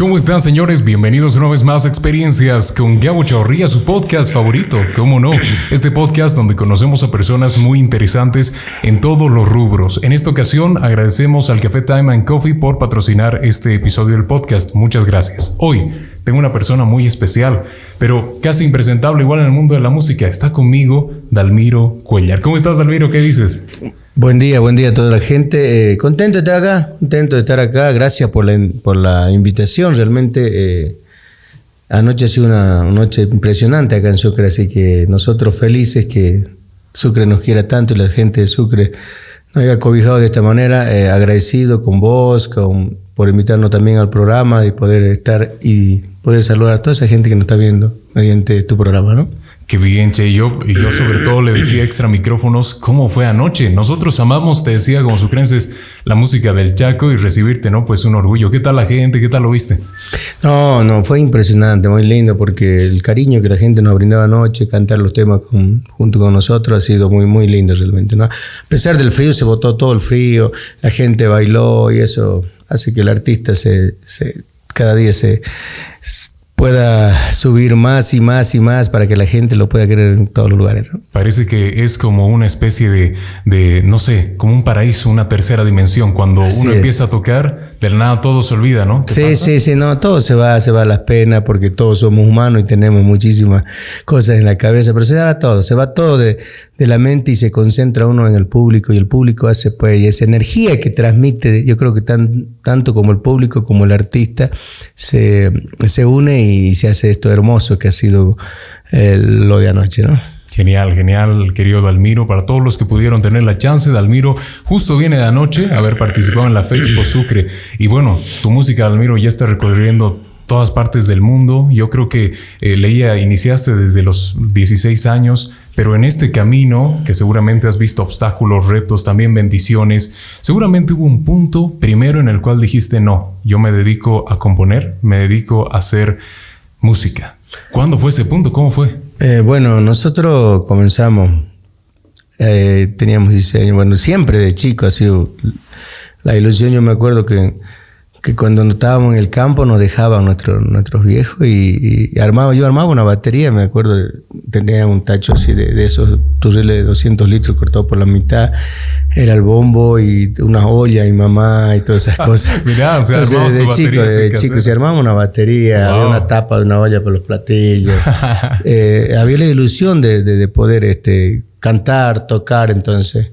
¿Cómo están, señores? Bienvenidos una vez más a Experiencias con Gabo Chaurría, su podcast favorito. ¿Cómo no? Este podcast donde conocemos a personas muy interesantes en todos los rubros. En esta ocasión agradecemos al Café Time and Coffee por patrocinar este episodio del podcast. Muchas gracias. Hoy tengo una persona muy especial, pero casi impresentable igual en el mundo de la música. Está conmigo Dalmiro Cuellar. ¿Cómo estás, Dalmiro? ¿Qué dices? Buen día, buen día a toda la gente. Eh, contento de estar acá, contento de estar acá. Gracias por la, por la invitación. Realmente eh, anoche ha sido una noche impresionante acá en Sucre, así que nosotros felices que Sucre nos quiera tanto y la gente de Sucre nos haya cobijado de esta manera. Eh, agradecido con vos, con, por invitarnos también al programa y poder estar y poder saludar a toda esa gente que nos está viendo mediante tu programa, ¿no? Qué bien, Che. Yo, y yo sobre todo le decía extra micrófonos, ¿cómo fue anoche? Nosotros amamos, te decía como sucrenses, la música del Chaco y recibirte, ¿no? Pues un orgullo. ¿Qué tal la gente? ¿Qué tal lo viste? No, no, fue impresionante, muy lindo, porque el cariño que la gente nos brindaba anoche, cantar los temas junto con nosotros, ha sido muy, muy lindo realmente, ¿no? A pesar del frío, se botó todo el frío, la gente bailó y eso hace que el artista se, se cada día se pueda subir más y más y más para que la gente lo pueda querer en todos los lugares. Parece que es como una especie de, de, no sé, como un paraíso, una tercera dimensión. Cuando uno empieza a tocar, del nada todo se olvida, ¿no? Sí, sí, sí, no, todo se va, se va a las penas porque todos somos humanos y tenemos muchísimas cosas en la cabeza, pero se va todo, se va todo de, de la mente y se concentra uno en el público y el público hace pues y esa energía que transmite, yo creo que tan, tanto como el público como el artista se, se une y se hace esto hermoso que ha sido eh, lo de anoche, ¿no? Genial, genial, querido Dalmiro. Para todos los que pudieron tener la chance, Dalmiro justo viene de anoche a haber participado en la Fexpo Sucre. Y bueno, tu música, Dalmiro, ya está recorriendo todas partes del mundo. Yo creo que eh, leía, iniciaste desde los 16 años, pero en este camino, que seguramente has visto obstáculos, retos, también bendiciones, seguramente hubo un punto primero en el cual dijiste, no, yo me dedico a componer, me dedico a hacer música. ¿Cuándo fue ese punto? ¿Cómo fue? Eh, bueno, nosotros comenzamos, eh, teníamos 16 años, bueno, siempre de chico ha sido la ilusión, yo me acuerdo que, que cuando estábamos en el campo nos dejaban nuestros nuestros viejos y, armaba, yo armaba una batería, me acuerdo, tenía un tacho así de, de esos turriles de 200 litros cortado por la mitad, era el bombo y una olla y mamá y todas esas cosas. Mirá, o sea, Entonces, desde chico, desde chico, se armaba una batería, Wow. había una tapa de una olla para los platillos. Eh, había la ilusión de, de- de poder este, cantar, tocar, entonces.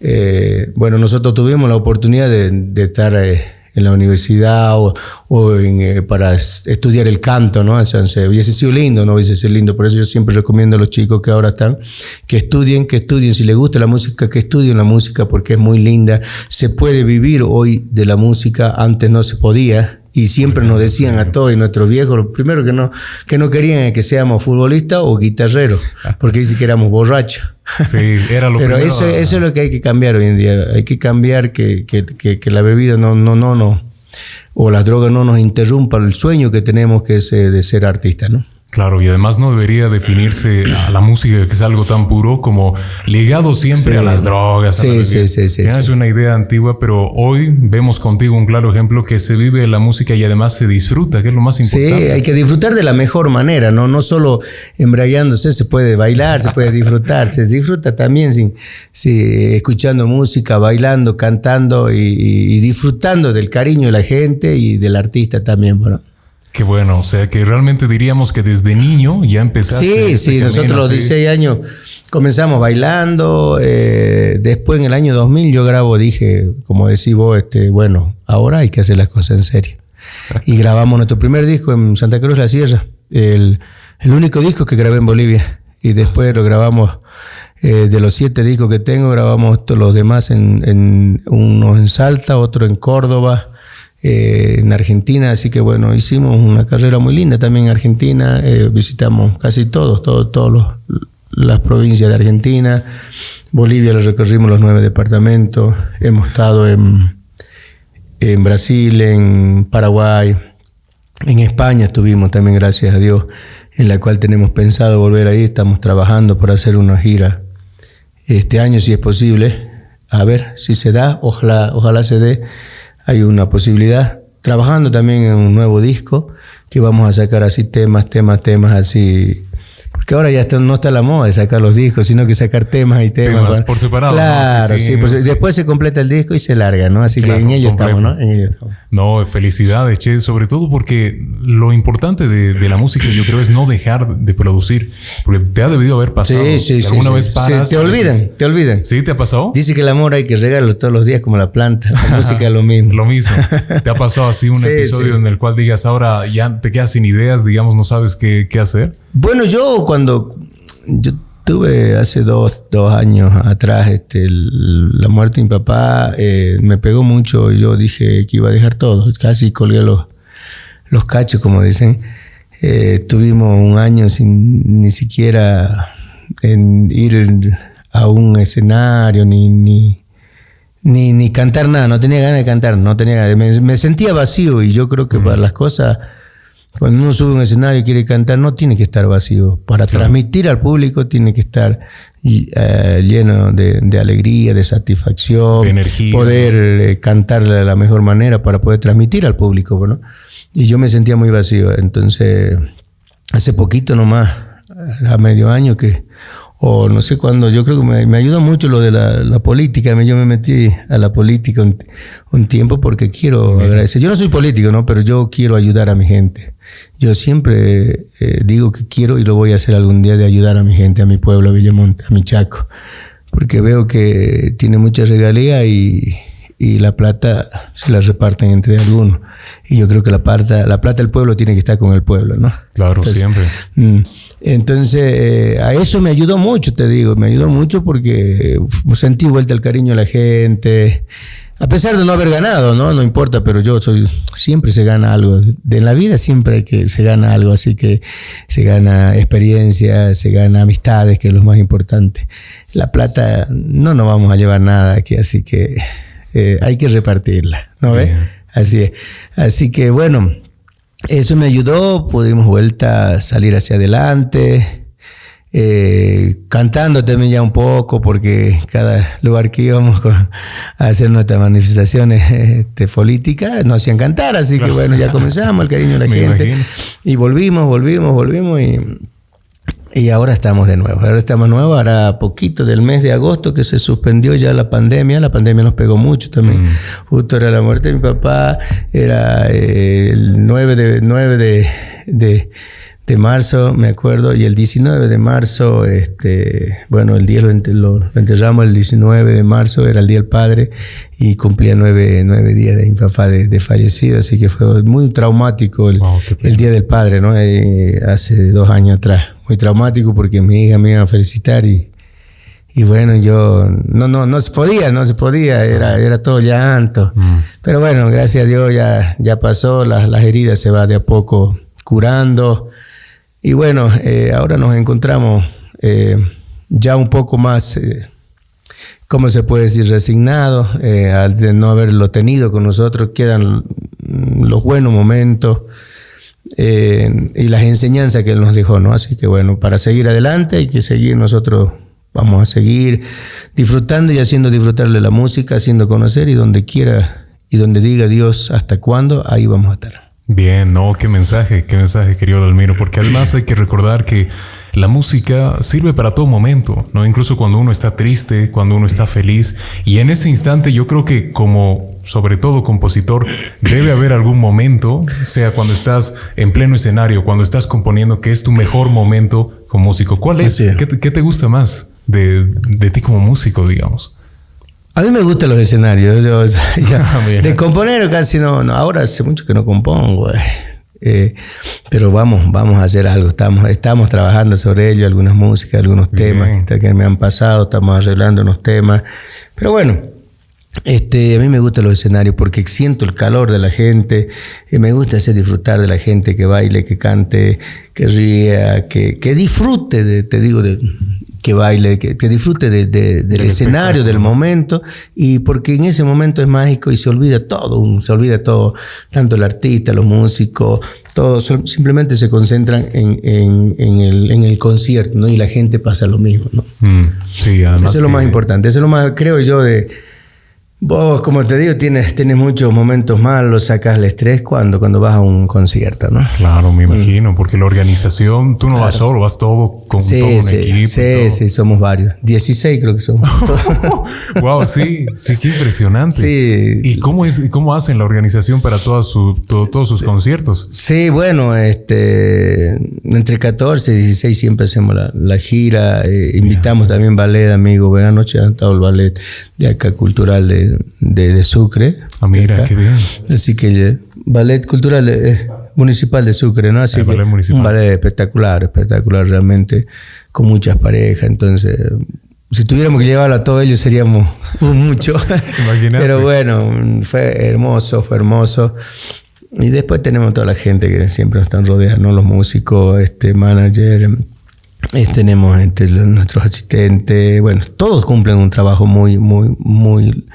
eh, bueno, nosotros tuvimos la oportunidad de, de estar eh, en la universidad o, o en, eh, para es- estudiar el canto, ¿no? Entonces, hubiese sido lindo, ¿no? Hubiese sido lindo. Por eso yo siempre recomiendo a los chicos que ahora están, que estudien, que estudien. Si les gusta la música, que estudien la música porque es muy linda. Se puede vivir hoy de la música, antes no se podía. Y siempre nos decían a todos y nuestros viejos, lo primero que no, que no querían es que seamos futbolistas o guitarreros, porque dicen que éramos borrachos. Sí, era lo Pero primero. eso, eso es lo que hay que cambiar hoy en día. Hay que cambiar que, que, que, que la bebida no, no, no, no, o las drogas no nos interrumpa el sueño que tenemos que es eh, de ser artistas, ¿no? Claro, y además no debería definirse a la música que es algo tan puro como ligado siempre Sí. a las drogas. a Sí, la sí, sí, sí, sí. Es una idea antigua, pero hoy vemos contigo un claro ejemplo que se vive la música y además se disfruta, que es lo más Sí, importante. hay que disfrutar de la mejor manera, ¿no? No solo embriagándose, se puede bailar, se puede disfrutar, se disfruta también sin, sí, escuchando música, bailando, cantando y, y- y disfrutando del cariño de la gente y del artista también, bueno. Qué bueno, o sea que realmente diríamos que desde niño ya empezaste. Sí, este sí, camino, nosotros los sí. 16 años comenzamos bailando. eh, después en el año 2000 yo grabo, dije, como decís vos, este, bueno, ahora hay que hacer las cosas en serio. Y grabamos nuestro primer disco en Santa Cruz La Sierra, el, el único disco que grabé en Bolivia. Y después lo grabamos, eh, de los siete discos que tengo, grabamos todos los demás en, en uno en Salta, otro en Córdoba eh, en Argentina, así que bueno, hicimos una carrera muy linda también en Argentina, eh, visitamos casi todos, los, las provincias de Argentina, Bolivia lo recorrimos los nueve departamentos, hemos estado en, en Brasil, en Paraguay, en España estuvimos también, gracias a Dios, en la cual tenemos pensado volver ahí, estamos trabajando por hacer una gira este año si es posible, a ver si se da, ojalá, ojalá se dé, hay una posibilidad trabajando también en un nuevo disco que vamos a sacar así temas, temas, temas así porque ahora ya no está la moda de sacar los discos, sino que sacar temas y temas. por separado. Claro, sí, después se completa el disco y se larga, ¿no? Así que en ello estamos, ¿no? En ello estamos. No, felicidades, Che, sobre todo porque lo importante de, la música yo creo es no dejar de producir, porque te ha debido haber pasado. Sí, sí, sí. Alguna vez paras. te olvidan, te olvidan. ¿Sí? ¿Te ha pasado? Dice que el amor hay que regarlo todos los días como la planta. La música es lo mismo. lo mismo. ¿Te ha pasado así un episodio en el cual digas ahora ya te quedas sin ideas, digamos, no sabes qué, qué hacer? Bueno, yo cuando yo tuve hace dos, años atrás este, la muerte de mi papá, eh, me pegó mucho. Yo dije que iba a dejar todo, casi colgué los, los cachos, como dicen. Eh, tuvimos un año sin ni siquiera en ir a un escenario, ni, ni, ni, cantar nada, no tenía ganas de cantar, no tenía me, me, sentía vacío y yo creo que para las cosas cuando uno sube a un escenario y quiere cantar, no tiene que estar vacío. Para transmitir al público tiene que estar eh, lleno de, alegría, de satisfacción, de energía. Poder eh, cantar de la mejor manera para poder transmitir al público. ¿no? Y yo me sentía muy vacío. Entonces, hace poquito nomás, a medio año que o no sé cuándo, yo creo que me, me ayuda mucho lo de la, política, yo me metí a la política un, tiempo porque quiero agradecer. Yo no soy político, ¿no? Pero yo quiero ayudar a mi gente. Yo siempre eh, digo que quiero y lo voy a hacer algún día de ayudar a mi gente, a mi pueblo, a Villamonte, a mi Chaco, porque veo que tiene mucha regalía y, y la plata se la reparten entre algunos. Y yo creo que la plata, la plata del pueblo tiene que estar con el pueblo, ¿no? Claro, siempre. Mm, entonces, eh, a eso me ayudó mucho, te digo, me ayudó mucho porque sentí vuelta el cariño de la gente. A pesar de no haber ganado, ¿no? No importa, pero yo soy, siempre se gana algo. De la vida siempre hay que, se gana algo, así que se gana experiencia, se gana amistades, que es lo más importante. La plata, no nos vamos a llevar nada aquí, así que eh, hay que repartirla, ¿no ves? Así es. Así que bueno, eso me ayudó, pudimos vuelta a salir hacia adelante. Eh, cantando también ya un poco, porque cada lugar que íbamos a hacer nuestras manifestaciones este, políticas nos hacían cantar, así que bueno, ya comenzamos el cariño de la gente. Y volvimos, volvimos, volvimos y y ahora estamos de nuevo. Ahora estamos de nuevo. Ahora poquito del mes de agosto que se suspendió ya la pandemia. La pandemia nos pegó mucho también. Mm. Justo era la muerte de mi papá. Era eh, el 9 de, 9 de, de, de, marzo, me acuerdo. Y el 19 de marzo, este, bueno, el día lo, enterramos el 19 de marzo. Era el Día del Padre. Y cumplía nueve, nueve días de mi papá de, fallecido. Así que fue muy traumático el, el Día del Padre, ¿no? Eh, hace dos años atrás muy traumático porque mi hija me iba a felicitar y, y bueno, yo no, no, no se podía, no se podía, era, era todo llanto. Mm. Pero bueno, gracias a Dios ya, ya pasó, las, las heridas se va de a poco curando. Y bueno, eh, ahora nos encontramos eh, ya un poco más, eh, ¿cómo se puede decir? Resignados, al de no haberlo tenido con nosotros, quedan los buenos momentos. Eh, y las enseñanzas que Él nos dejó, ¿no? Así que bueno, para seguir adelante hay que seguir nosotros. Vamos a seguir disfrutando y haciendo disfrutarle la música, haciendo conocer y donde quiera y donde diga Dios hasta cuándo, ahí vamos a estar. Bien, no, qué mensaje, qué mensaje, querido Dalmiro, porque además hay que recordar que la música sirve para todo momento, ¿no? Incluso cuando uno está triste, cuando uno está feliz. Y en ese instante yo creo que como, sobre todo compositor, debe haber algún momento, sea cuando estás en pleno escenario, cuando estás componiendo, que es tu mejor momento como músico. ¿Cuál es? ¿Qué, te gusta más de, ti como músico, digamos? A mí me gustan los escenarios. Ah, de componer casi no, no, Ahora hace mucho que no compongo. Eh. Eh, pero vamos, vamos a hacer algo. Estamos, estamos trabajando sobre ello, algunas músicas, algunos temas que me han pasado, estamos arreglando unos temas. Pero bueno, este, a mí me gustan los escenarios porque siento el calor de la gente, y me gusta hacer disfrutar de la gente que baile, que cante, que ría, que, que disfrute, de, te digo, de, que baile, que, disfrute del escenario, del momento, y porque en ese momento es mágico y se olvida todo, se olvida todo, tanto el artista, los músicos, todos simplemente se concentran en, el, concierto, ¿no? Y la gente pasa lo mismo, ¿no? Mm, sí, además. Eso es lo más importante, eso es lo más, creo yo, de, Vos, como te digo, tienes, tienes muchos momentos malos, sacas el estrés cuando, cuando vas a un concierto, ¿no? Claro, me imagino, porque la organización, tú no vas solo, vas todo con todo un equipo. Sí, sí, somos varios. 16 creo que somos. wow, sí, sí, qué impresionante. Sí. ¿Y cómo, es, cómo hacen la organización para todos sus conciertos? Sí, bueno, este, entre 14 y 16 siempre hacemos la, gira. Eh, invitamos también ballet, amigo. Ven anoche han estado el ballet de acá cultural de de, Sucre. Ah, mira, qué bien. Así que ballet cultural eh, municipal de Sucre, ¿no? Así que un ballet espectacular, espectacular realmente, con muchas parejas. Entonces, si tuviéramos que llevarlo a todos ellos seríamos mucho. Pero bueno, fue hermoso, fue hermoso. Y después tenemos toda la gente que siempre nos están rodeando, los músicos, este manager, tenemos este, nuestros asistentes, bueno, todos cumplen un trabajo muy, muy, muy,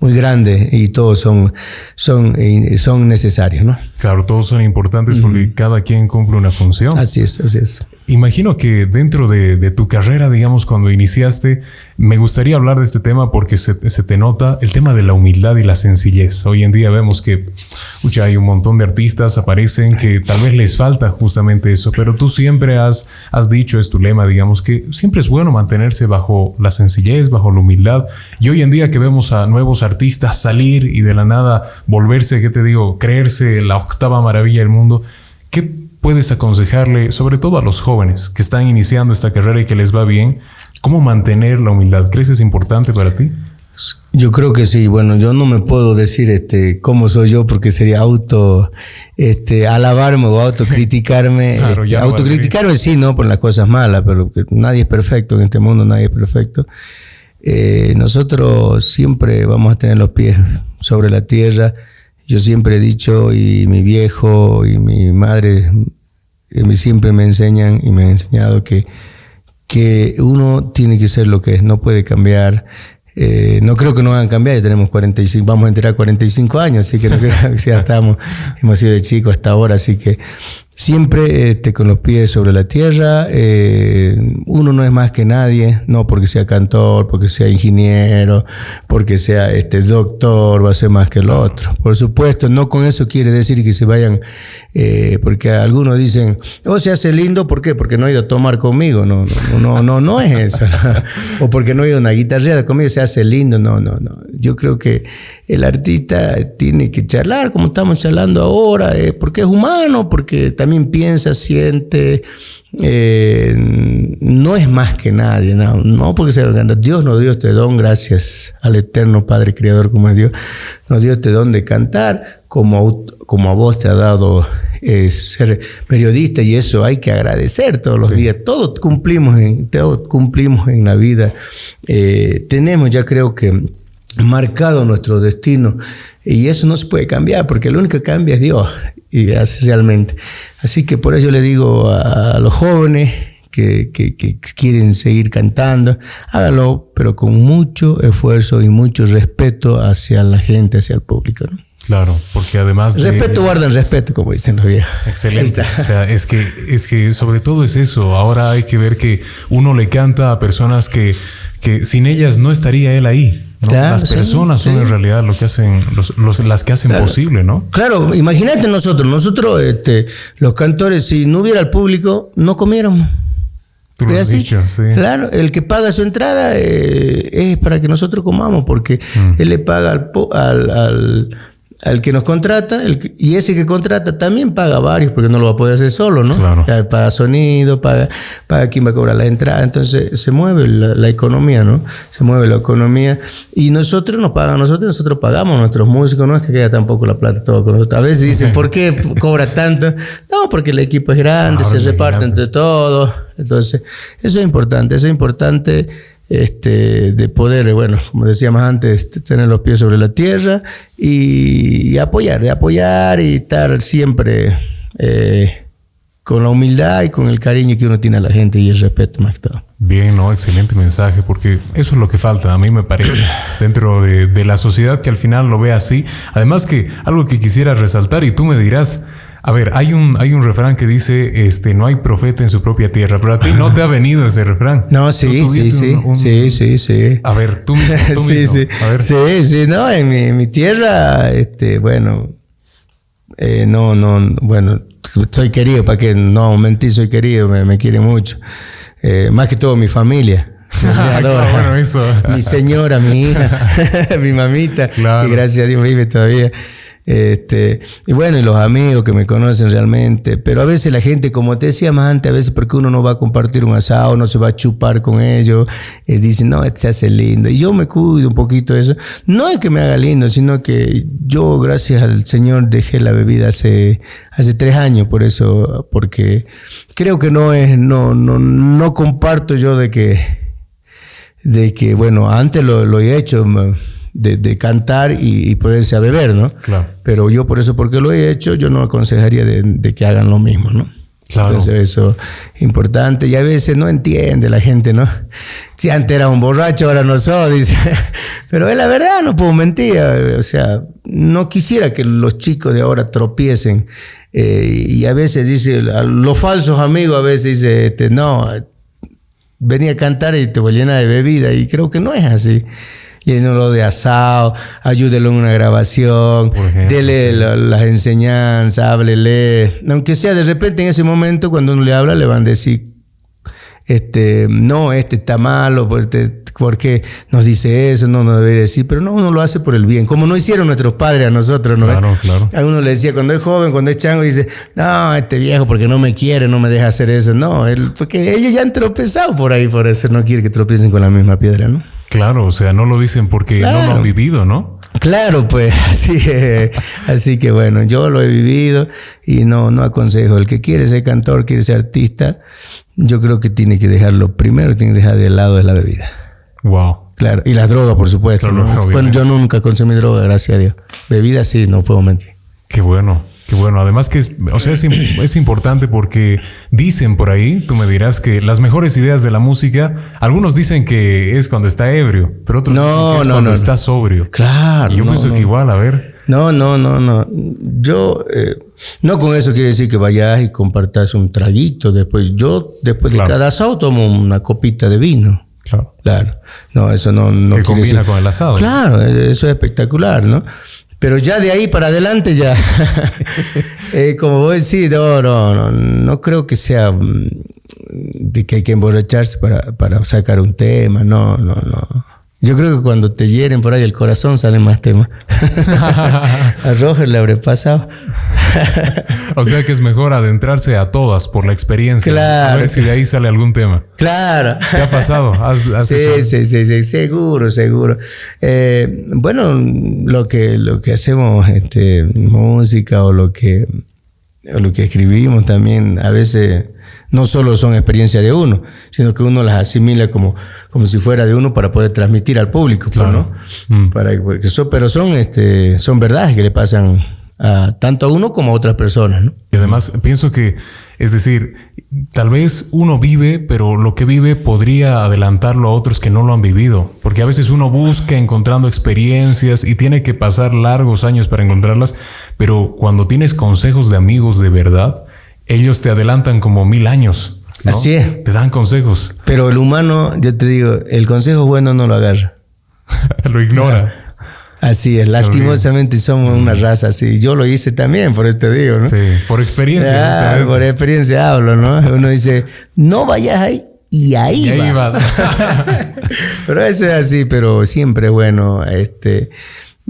muy grande y todos son, son, eh, son necesarios, ¿no? Claro, todos son importantes porque cada quien cumple una función. Así es, así es. Imagino que dentro de, tu carrera, digamos, cuando iniciaste, me gustaría hablar de este tema porque se, te nota el tema de la humildad y la sencillez. Hoy en día vemos que mucha hay un montón de artistas aparecen que tal vez les falta justamente eso, pero tú siempre has, has dicho, es tu lema, digamos, que siempre es bueno mantenerse bajo la sencillez, bajo la humildad. Y hoy en día que vemos a nuevos artistas salir y de la nada volverse, ¿qué te digo?, creerse la octava maravilla del mundo, ¿qué puedes aconsejarle, sobre todo a los jóvenes que están iniciando esta carrera y que les va bien, cómo mantener la humildad? ¿Crees que es importante para ti? Yo creo que sí. Bueno, yo no me puedo decir este cómo soy yo porque sería auto este alabarme o autocriticarme. Este, autocriticarme sí, no por las cosas malas, pero nadie es perfecto en este mundo, nadie es perfecto. Eh, nosotros siempre vamos a tener los pies sobre la tierra. Yo siempre he dicho, y mi viejo y mi madre siempre me enseñan y me han enseñado que, que uno tiene que ser lo que es, no puede cambiar. Eh, no creo que no van a cambiar, ya tenemos 45, vamos a enterar 45 años, así que no creo que ya estamos, hemos sido de chicos hasta ahora, así que siempre este, con los pies sobre la tierra. Eh, uno no es más que nadie, no porque sea cantor, porque sea ingeniero, porque sea este, doctor, va a ser más que el otro. Por supuesto, no con eso quiere decir que se vayan, eh, porque algunos dicen, oh, se hace lindo, ¿por qué? Porque no ha ido a tomar conmigo. No, no, no, no, no es eso. o porque no ha ido a una guitarreada conmigo, se hace lindo. No, no, no. Yo creo que el artista tiene que charlar como estamos charlando ahora, eh, porque es humano, porque también piensa, siente, eh, no es más que nadie, no, no porque sea Dios nos dio este don, gracias al eterno Padre Creador como es Dios, nos dio este don de cantar, como, como a vos te ha dado eh, ser periodista y eso hay que agradecer todos los días. Todos cumplimos en, todos cumplimos en la vida. tenemos ya creo que marcado nuestro destino y eso no se puede cambiar porque lo único que cambia es Dios y es realmente. Así que por eso le digo a, los jóvenes que, quieren seguir cantando, háganlo, pero con mucho esfuerzo y mucho respeto hacia la gente, hacia el público. Claro, porque además respeto guarda el respeto, como dicen los viejos. Excelente. O sea, es que es que sobre todo es eso. Ahora hay que ver que uno le canta a personas que que sin ellas no estaría él ahí las personas son en realidad lo que hacen, los, las que hacen posible, ¿no? Claro, imagínate nosotros, nosotros, este, los cantores, si no hubiera el público, no comiéramos. Tú lo has dicho, sí. Claro, el que paga su entrada eh, es para que nosotros comamos, porque mm. él le paga al, al al que nos contrata, y ese que contrata también paga varios, porque no lo va a poder hacer solo, ¿no? Claro. Paga sonido, paga, paga quién va a cobrar la entrada, entonces se mueve la, economía, ¿no? Se mueve la economía, y nosotros nos pagamos, nosotros, nosotros pagamos nuestros músicos, no es que quede tampoco la plata todo con nosotros. A veces dicen, ¿por qué cobra tanto? No, porque el equipo es grande, se reparte entre todos, entonces eso es importante, eso es importante este, de poder, bueno, como decíamos antes, tener los pies sobre la tierra y, apoyar, de apoyar y estar siempre eh, con la humildad y con el cariño que uno tiene a la gente y el respeto más que todo. Bien, no, excelente mensaje, porque eso es lo que falta, a mí me parece, dentro de, la sociedad que al final lo ve así. Además que algo que quisiera resaltar y tú me dirás, A ver, hay un, hay un refrán que dice, este, no hay profeta en su propia tierra, pero a ti no te ha venido ese refrán. No, sí, sí, sí, sí, sí, sí. A ver, tú mismo, tú sí, mismo. sí. A ver. sí, sí, no, en mi, en mi tierra, este, bueno, eh, no, no, bueno, soy querido, para que no mentir, soy querido, me, me quiere mucho. Eh, más que todo mi familia. Me adora. claro, bueno, eso. mi señora, mi hija, mi mamita, Claro. que gracias a Dios vive todavía. Este, y bueno, y los amigos que me conocen realmente, pero a veces la gente, como te decía más antes, a veces porque uno no va a compartir un asado, no se va a chupar con ellos, eh, dicen, no, este se hace lindo. Y yo me cuido un poquito de eso. No es que me haga lindo, sino que yo, gracias al Señor, dejé la bebida hace, hace tres años, por eso, porque creo que no es, no, no, no comparto yo de que, de que, bueno, antes lo, lo he hecho, de, de cantar y, y poderse a beber, ¿no? Claro. Pero yo por eso, porque lo he hecho, yo no aconsejaría de, de que hagan lo mismo, ¿no? Claro. Entonces eso es importante. Y a veces no entiende la gente, ¿no? Si antes era un borracho, ahora no soy, dice. Pero es la verdad, no puedo mentir. O sea, no quisiera que los chicos de ahora tropiecen. Eh, y a veces dice, a los falsos amigos a veces dice, este, no, venía a cantar y te voy llena de bebida. Y creo que no es así. Llénalo de asado, ayúdelo en una grabación, dele la- las enseñanzas, háblele. Aunque sea de repente en ese momento, cuando uno le habla, le van a decir, este, no, este está malo, porque, porque nos dice eso, no nos debe decir, pero no, uno lo hace por el bien, como no hicieron nuestros padres a nosotros, ¿no? Claro, claro. A uno le decía cuando es joven, cuando es chango, dice, no, este viejo porque no me quiere, no me deja hacer eso. No, él, porque ellos ya han tropezado por ahí, por eso no quiere que tropiecen con la misma piedra, ¿no? Claro, o sea, no lo dicen porque no lo han vivido, ¿no? Claro, pues así, así que bueno, yo lo he vivido y no, no aconsejo. El que quiere ser cantor, quiere ser artista, yo creo que tiene que dejarlo primero, tiene que dejar de lado de la bebida. Wow. Claro, y las drogas, por supuesto. Claro, ¿no? Bueno, yo nunca consumí droga, gracias a Dios. Bebida sí, no puedo mentir. Qué bueno, qué bueno. Además que es, o sea, es, es importante porque dicen por ahí, tú me dirás que las mejores ideas de la música, algunos dicen que es cuando está ebrio, pero otros No, dicen que es no, cuando no, está sobrio. Claro. Y yo pienso que igual, a ver. No, no, no, no. Yo, eh, no con eso quiere decir que vayas y compartas un traguito después. Yo, después Claro. de cada asado, tomo una copita de vino. Claro. Claro. No, eso no, no Que combina decir- con el asado. Claro, eso es espectacular, ¿no? Pero ya de ahí para adelante ya, eh, como vos decís, no, no, no, no creo que sea mm, de que hay que emborracharse para, para sacar un tema, no, no, no. Yo creo que cuando te hieren por ahí el corazón salen más temas. a Roger le habré pasado. O sea que es mejor adentrarse a todas por la experiencia. A Claro. ver si de ahí sale algún tema. claro. ¿Qué ha pasado? ¿Has- has Sí, sí, sí, sí, seguro, seguro. Eh, bueno, lo que, lo que hacemos, este, música o lo que, o lo que escribimos también, a veces no solo son experiencias de uno, sino que uno las asimila como, como si fuera de uno para poder transmitir al público, pues, Claro. ¿no? Mm. Para, porque pero son, este, son verdades que le pasan a, tanto a uno como a otras personas, ¿no? Y además pienso que, es decir, tal vez uno vive, pero lo que vive podría adelantarlo a otros que no lo han vivido. Porque a veces uno busca encontrando experiencias y tiene que pasar largos años para encontrarlas, pero cuando tienes consejos de amigos de verdad, ellos te adelantan como mil años. ¿no? Así es. Te dan consejos, Pero el humano, yo te digo, el consejo bueno no lo agarra. lo ignora. Así es, Se lastimosamente somos una raza así. Yo lo hice también, por eso te digo, ¿no? Sí, por experiencia. Ah, por experiencia hablo, ¿no? Uno dice, no vayas ahí y ahí, Y ahí va. va. pero eso es así, pero siempre bueno, este,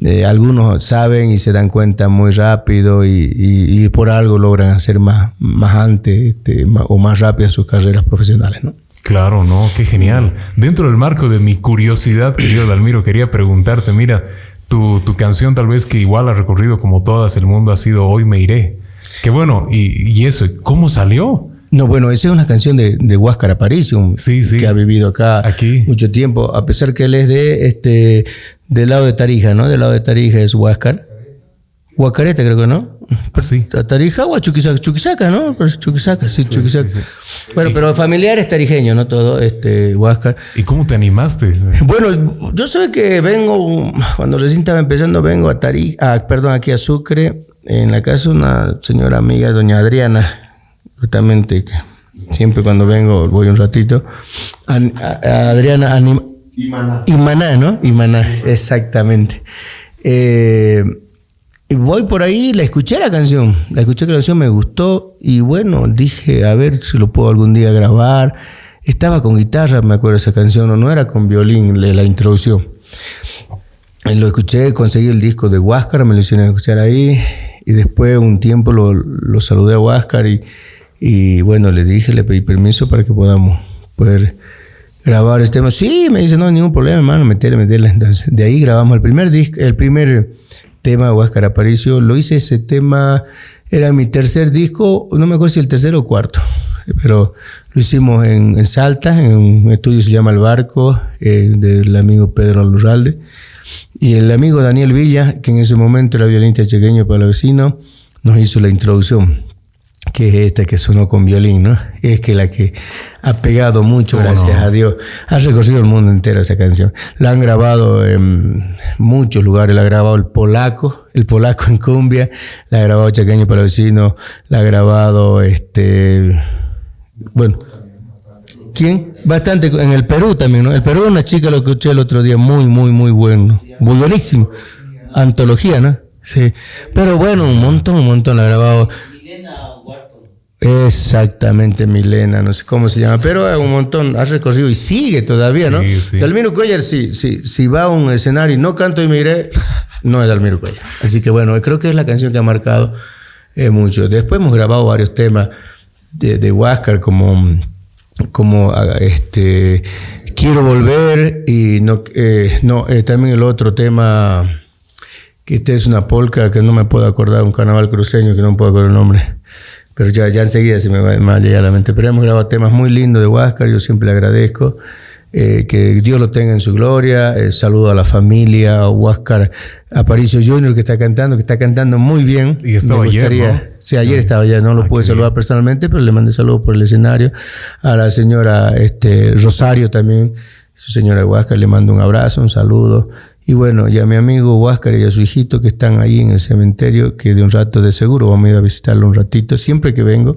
eh, algunos saben y se dan cuenta muy rápido y, y- y por algo logran hacer más, más antes este, más- o más rápido sus carreras profesionales, ¿no? Claro, no, qué genial. Dentro del marco de mi curiosidad, querido Dalmiro, quería preguntarte, mira, tu, tu canción tal vez que igual ha recorrido como todas el mundo ha sido Hoy me iré. Qué bueno, y, y eso, ¿cómo salió? No, bueno, esa es una canción de, de Huáscar Aparicio, Sí, sí. que ha vivido acá Aquí. mucho tiempo, a pesar que él es de este del lado de Tarija, ¿no? Del lado de Tarija es Huáscar. Guacareta, creo que no. Ah, sí. Tarija o Chuquisaca, Chuquisaca, ¿no? Chuquisaca, sí, Chuquisaca. sí, Bueno, pero familiar es tarijeño, ¿no? Todo, este, Huáscar. ¿Y cómo te animaste? Bueno, yo sé que vengo, cuando recién estaba empezando, vengo a Tarija, ah, perdón, aquí a Sucre, en la casa de una señora amiga, doña Adriana, justamente, que siempre cuando vengo voy un ratito. A, a- a Adriana anima, Imaná, ¿no? Imaná, exactamente. Eh, y voy por ahí, la escuché la canción, la escuché la canción, me gustó y bueno, dije, a ver si lo puedo algún día grabar. Estaba con guitarra, me acuerdo esa canción, no, no era con violín la, introducción. Lo escuché, conseguí el disco de Huáscar, me lo hicieron escuchar ahí y después un tiempo lo, lo saludé a Huáscar y, y bueno, le dije, le pedí permiso para que podamos poder grabar este tema. Sí, me dice, no, ningún problema, hermano, metele, metele. Entonces, de ahí grabamos el primer disco, el primer tema de Huáscar Aparicio. Lo hice ese tema, era mi tercer disco, no me acuerdo si el tercero o cuarto, pero lo hicimos en, en Salta, en un estudio que se llama El Barco, eh, del amigo Pedro Lurralde. Y el amigo Daniel Villa, que en ese momento era violinista chequeño para el vecino, nos hizo la introducción, que es esta que sonó con violín, ¿no? Es que la que ha pegado mucho, ¿Cómo gracias no? a Dios. Ha recorrido el mundo entero esa canción. La han grabado en muchos lugares. La ha grabado el polaco, el polaco en cumbia. La ha grabado chequeño para vecino. La ha grabado, este, bueno, ¿Quién? Bastante en el Perú también, ¿no? El Perú, una chica lo escuché el otro día, muy, muy, muy bueno. Muy buenísimo. Antología, ¿no? Sí. Pero bueno, un montón, un montón la ha grabado. Exactamente, Milena, no sé cómo se llama, pero un montón, ha recorrido y sigue todavía, ¿no? Sí, sí. Dalmiro Cuellar, si, si, si va a un escenario y no canto y miré, no es Dalmiro Cuellar. Así que bueno, creo que es la canción que ha marcado eh, mucho. Después hemos grabado varios temas de, de Huáscar, como, como ah, este, Quiero Volver y no, eh, no eh, también el otro tema, que este es una polca que no me puedo acordar, un carnaval cruceño que no me puedo acordar el nombre. Pero ya, ya enseguida se me va, me va a llegar a la mente. Pero hemos grabado temas muy lindos de Huáscar, yo siempre le agradezco. eh, que Dios lo tenga en su gloria. eh, saludo a la familia, a Huáscar Aparicio Junior que está cantando, que está cantando muy bien. Y estaba Me ayer, gustaría- ¿no? Sí, ayer estaba allá, no lo Ah, pude saludar bien. personalmente, pero le mandé saludos por el escenario. A la señora este, Rosario también, su señora Huáscar, le mando un abrazo, un saludo. Y bueno, y a mi amigo Huáscar y a su hijito que están ahí en el cementerio, que de un rato de seguro vamos a ir a visitarlo un ratito. Siempre que vengo,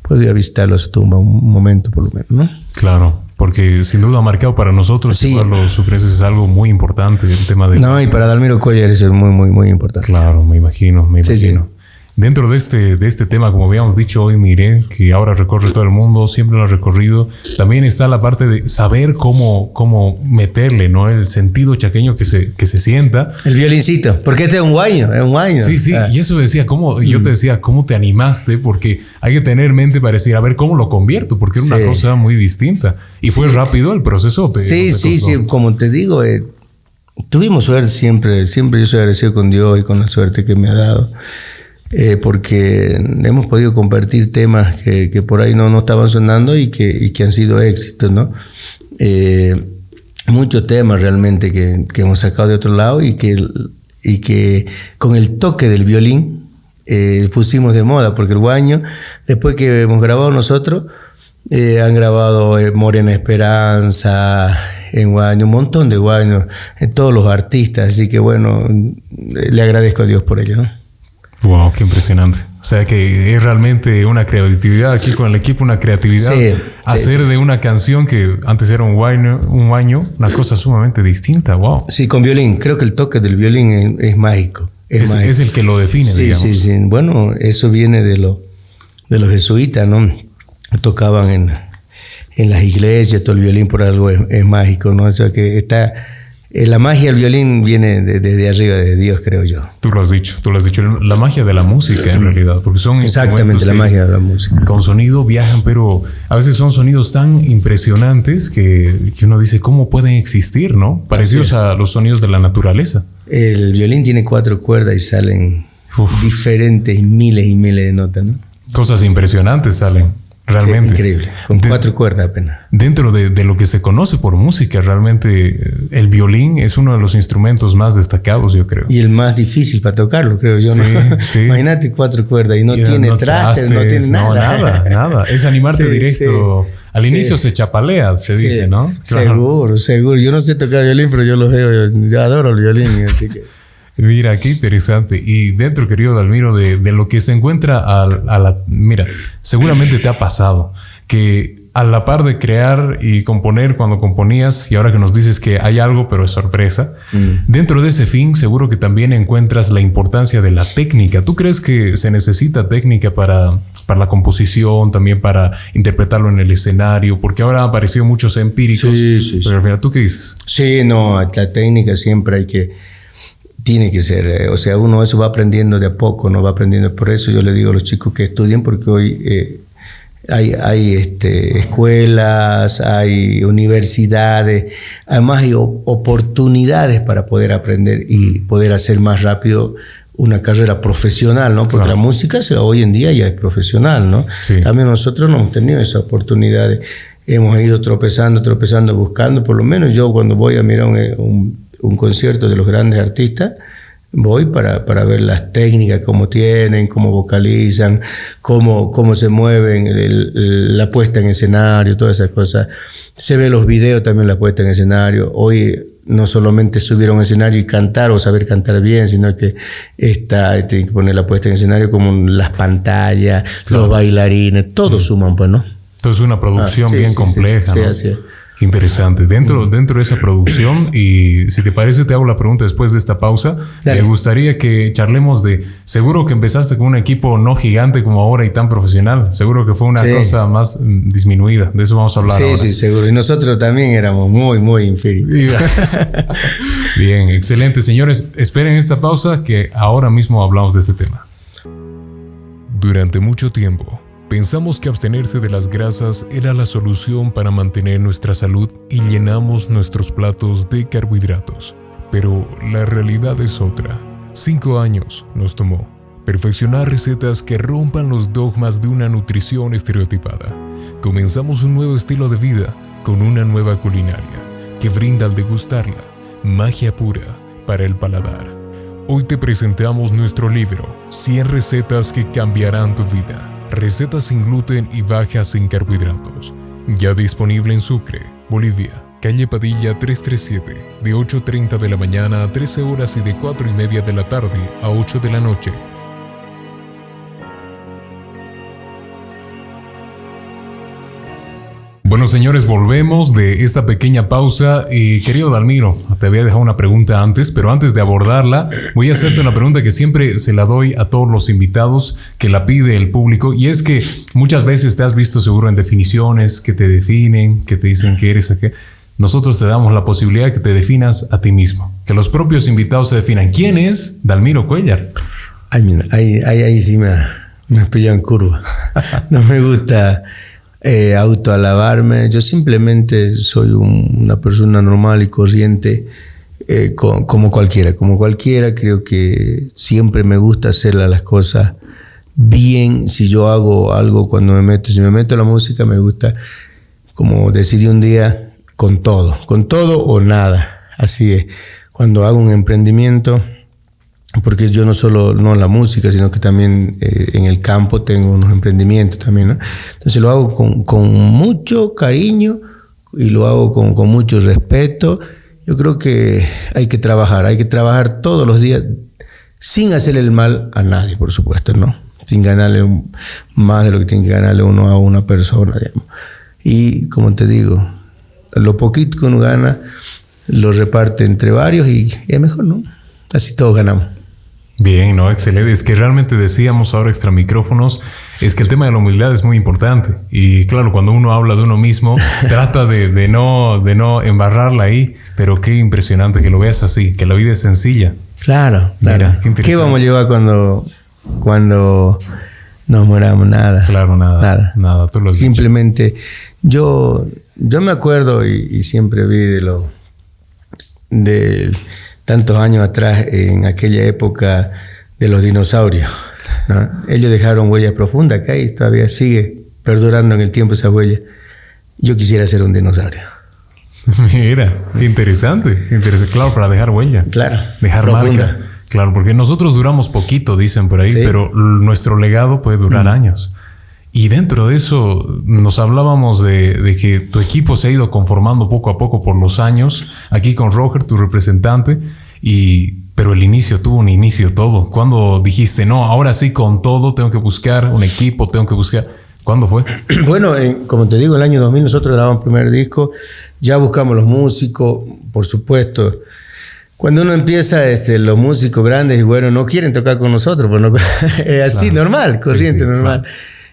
puedo ir a visitarlo a su tumba un momento por lo menos, ¿no? Claro, porque sin duda ha marcado para nosotros, Sí. los sucreses es algo muy importante el tema de... No, y para Dalmiro Collar eso es muy, muy, muy importante. Claro, me imagino, me Sí, imagino. sí. Dentro de este, de este tema, como habíamos dicho hoy, mire, que ahora recorre todo el mundo, siempre lo ha recorrido, también está la parte de saber cómo, cómo meterle, ¿no? El sentido chaqueño que se, que se sienta. El violincito, porque este es un guaño, es un guaño. Sí, sí, Ah. y eso decía, ¿cómo? Yo te decía, ¿cómo te animaste? Porque hay que tener mente para decir, a ver, ¿cómo lo convierto? Porque era una Sí. cosa muy distinta. Y fue rápido el proceso. te- Sí, sí, sí, como te digo, eh, tuvimos suerte siempre, siempre yo soy agradecido con Dios y con la suerte que me ha dado, eh, porque hemos podido compartir temas que, por ahí no, no estaban sonando y que, que han sido éxitos, ¿no? Eh, muchos temas realmente que, que hemos sacado de otro lado y que, y que con el toque del violín eh, pusimos de moda, porque el guaño, después que hemos grabado nosotros, han grabado Morena Esperanza, en Guaño, un montón de guaños, todos los artistas, así que bueno, le agradezco a Dios por ello. ¿no? Wow, qué impresionante. O sea que es realmente una creatividad aquí con el equipo, una creatividad. Sí, hacer sí, de una canción que antes era un guaño, un guaño, una cosa sumamente distinta. Wow. Sí, con violín, creo que el toque del violín es, es mágico. Es, Es, mágico. es el que lo define, Sí, digamos. sí, sí. Bueno, eso viene de, lo, de los jesuitas, ¿no? Tocaban en, en las iglesias, todo el violín por algo es, es mágico, ¿no? O sea que está. Eh, la magia del violín viene de, de- de arriba de Dios, creo yo. Tú lo has dicho, tú lo has dicho. La magia de la música, en realidad, porque son Exactamente, la magia de la música. Con sonido viajan, pero a veces son sonidos tan impresionantes que, que uno dice, ¿cómo pueden existir, no? Parecidos a los sonidos de la naturaleza. El violín tiene cuatro cuerdas y salen Uf. diferentes miles y miles de notas, ¿no? Cosas impresionantes salen. Realmente. increíble. Con cuatro cuerdas apenas. Dentro de, lo que se conoce por música, realmente eh, el violín es uno de los instrumentos más destacados, yo creo. Y el más difícil para tocarlo, creo yo. Sí, ¿no? sí. Imagínate cuatro cuerdas y no tiene trastes, no tiene nada. No, nada, nada. Es animarte Sí, directo. sí. Al Sí. inicio se chapalea, se dice, Sí, ¿no? Claro. Seguro, seguro. Yo no sé tocar violín, pero yo lo veo. Yo, yo adoro el violín, así que. Mira, qué interesante. Y dentro, querido Dalmiro, de, de lo que se encuentra a, la... Mira, seguramente te ha pasado que a la par de crear y componer cuando componías, y ahora que nos dices que hay algo, pero es sorpresa, dentro de ese fin seguro que también encuentras la importancia de la técnica. ¿Tú crees que se necesita técnica para, para la composición, también para interpretarlo en el escenario? Porque ahora han aparecido muchos empíricos. Sí, sí, pero al final, ¿tú qué dices? Sí, no, la técnica siempre hay que, tiene que ser, eh, o sea, uno eso va aprendiendo de a poco, no va aprendiendo. Por eso yo le digo a los chicos que estudien, porque hoy eh, hay, hay este, escuelas, hay universidades, además hay oportunidades para poder aprender y poder hacer más rápido una carrera profesional, ¿no? Porque Claro. la música se- hoy en día ya es profesional, ¿no? Sí. También nosotros no hemos tenido esa oportunidad. de- hemos ido tropezando, tropezando, buscando. Por lo menos yo cuando voy a mirar un, un- un concierto de los grandes artistas, voy para, para ver las técnicas, cómo tienen, cómo vocalizan, cómo, cómo se mueven, el- el- la puesta en escenario, todas esas cosas. Se ve los videos también, la puesta en escenario. Hoy no solamente subir a un escenario y cantar o saber cantar bien, sino que está, tiene que poner la puesta en escenario como las pantallas, los bailarines, todos suman, pues, ¿no? Entonces una producción Ah, sí, bien sí, compleja. sí, ¿no? Interesante. Dentro, dentro de esa producción, y si te parece, te hago la pregunta después de esta pausa. Dale. Me gustaría que charlemos de. Seguro que empezaste con un equipo no gigante como ahora y tan profesional. Seguro que fue una Sí. cosa más mm, disminuida. De eso vamos a hablar Sí, ahora. sí, seguro. Y nosotros también éramos muy, muy inferiores. Bien, excelente. Señores, esperen esta pausa que ahora mismo hablamos de este tema. Durante mucho tiempo, pensamos que abstenerse de las grasas era la solución para mantener nuestra salud y llenamos nuestros platos de carbohidratos. Pero la realidad es otra. Cinco años nos tomó perfeccionar recetas que rompan los dogmas de una nutrición estereotipada. Comenzamos un nuevo estilo de vida con una nueva culinaria que brinda al degustarla magia pura para el paladar. Hoy te presentamos nuestro libro 100 recetas que cambiarán tu vida. Recetas sin gluten y bajas en carbohidratos. Ya disponible en Sucre, Bolivia, calle Padilla 337, de 8.30 de la mañana a 13 horas y de 4 y media de la tarde a 8 de la noche. Bueno, señores, volvemos de esta pequeña pausa. Y querido Dalmiro, te había dejado una pregunta antes, pero antes de abordarla, voy a hacerte una pregunta que siempre se la doy a todos los invitados que la pide el público. Y es que muchas veces te has visto seguro en definiciones que te definen, que te dicen que eres aquel. Nosotros te damos la posibilidad que te definas a ti mismo, que los propios invitados se definan. ¿Quién es Dalmiro Cuellar? Ay, ahí, ahí, sí me, me en curva. No me gusta eh, autoalabarme. Yo simplemente soy un- una persona normal y corriente, eh, co- como cualquiera. Como cualquiera, creo que siempre me gusta hacer las cosas bien. Si yo hago algo cuando me meto, si me meto a la música, me gusta, como decidí un día, con todo. Con todo o nada. Así es. Cuando hago un emprendimiento, porque yo no solo no en la música, sino que también eh, en el campo tengo unos emprendimientos también, ¿no? Entonces lo hago con, con mucho cariño y lo hago con, con mucho respeto. Yo creo que hay que trabajar, hay que trabajar todos los días sin hacerle el mal a nadie, por supuesto, ¿no? Sin ganarle más de lo que tiene que ganarle uno a una persona, digamos. Y como te digo, lo poquito que uno gana lo reparte entre varios y es mejor, ¿no? Así todos ganamos. Bien, no, excelente. Es que realmente decíamos ahora extra micrófonos, es que el tema de la humildad es muy importante. Y claro, cuando uno habla de uno mismo, trata de, de no, de no embarrarla ahí, pero qué impresionante que lo veas así, que la vida es sencilla. Claro, Mira, claro. qué qué, vamos a llevar cuando, cuando nos moramos? Nada. Claro, nada. Nada. Nada, tú lo has dicho. Simplemente, yo, yo me acuerdo y, y siempre vi de lo de tantos años atrás, en aquella época de los dinosaurios. ¿no? Ellos dejaron huella profunda acá y todavía sigue perdurando en el tiempo esa huella. Yo quisiera ser un dinosaurio. Mira, interesante, interesante. Claro, para dejar huella. Claro. Dejar marca. Claro, porque nosotros duramos poquito, dicen por ahí, pero nuestro legado puede durar años. Y dentro de eso nos hablábamos de, que tu equipo se ha ido conformando poco a poco por los años, aquí con Roger, tu representante, y, pero el inicio tuvo un inicio todo. Cuando dijiste, no, ahora sí con todo, tengo que buscar un equipo, tengo que buscar... ¿Cuándo fue? Bueno, como te digo, el año 2000 nosotros grabamos el primer disco, ya buscamos los músicos, por supuesto. Cuando uno empieza, este, los músicos grandes y bueno, no quieren tocar con nosotros, pues es así, normal, corriente, normal.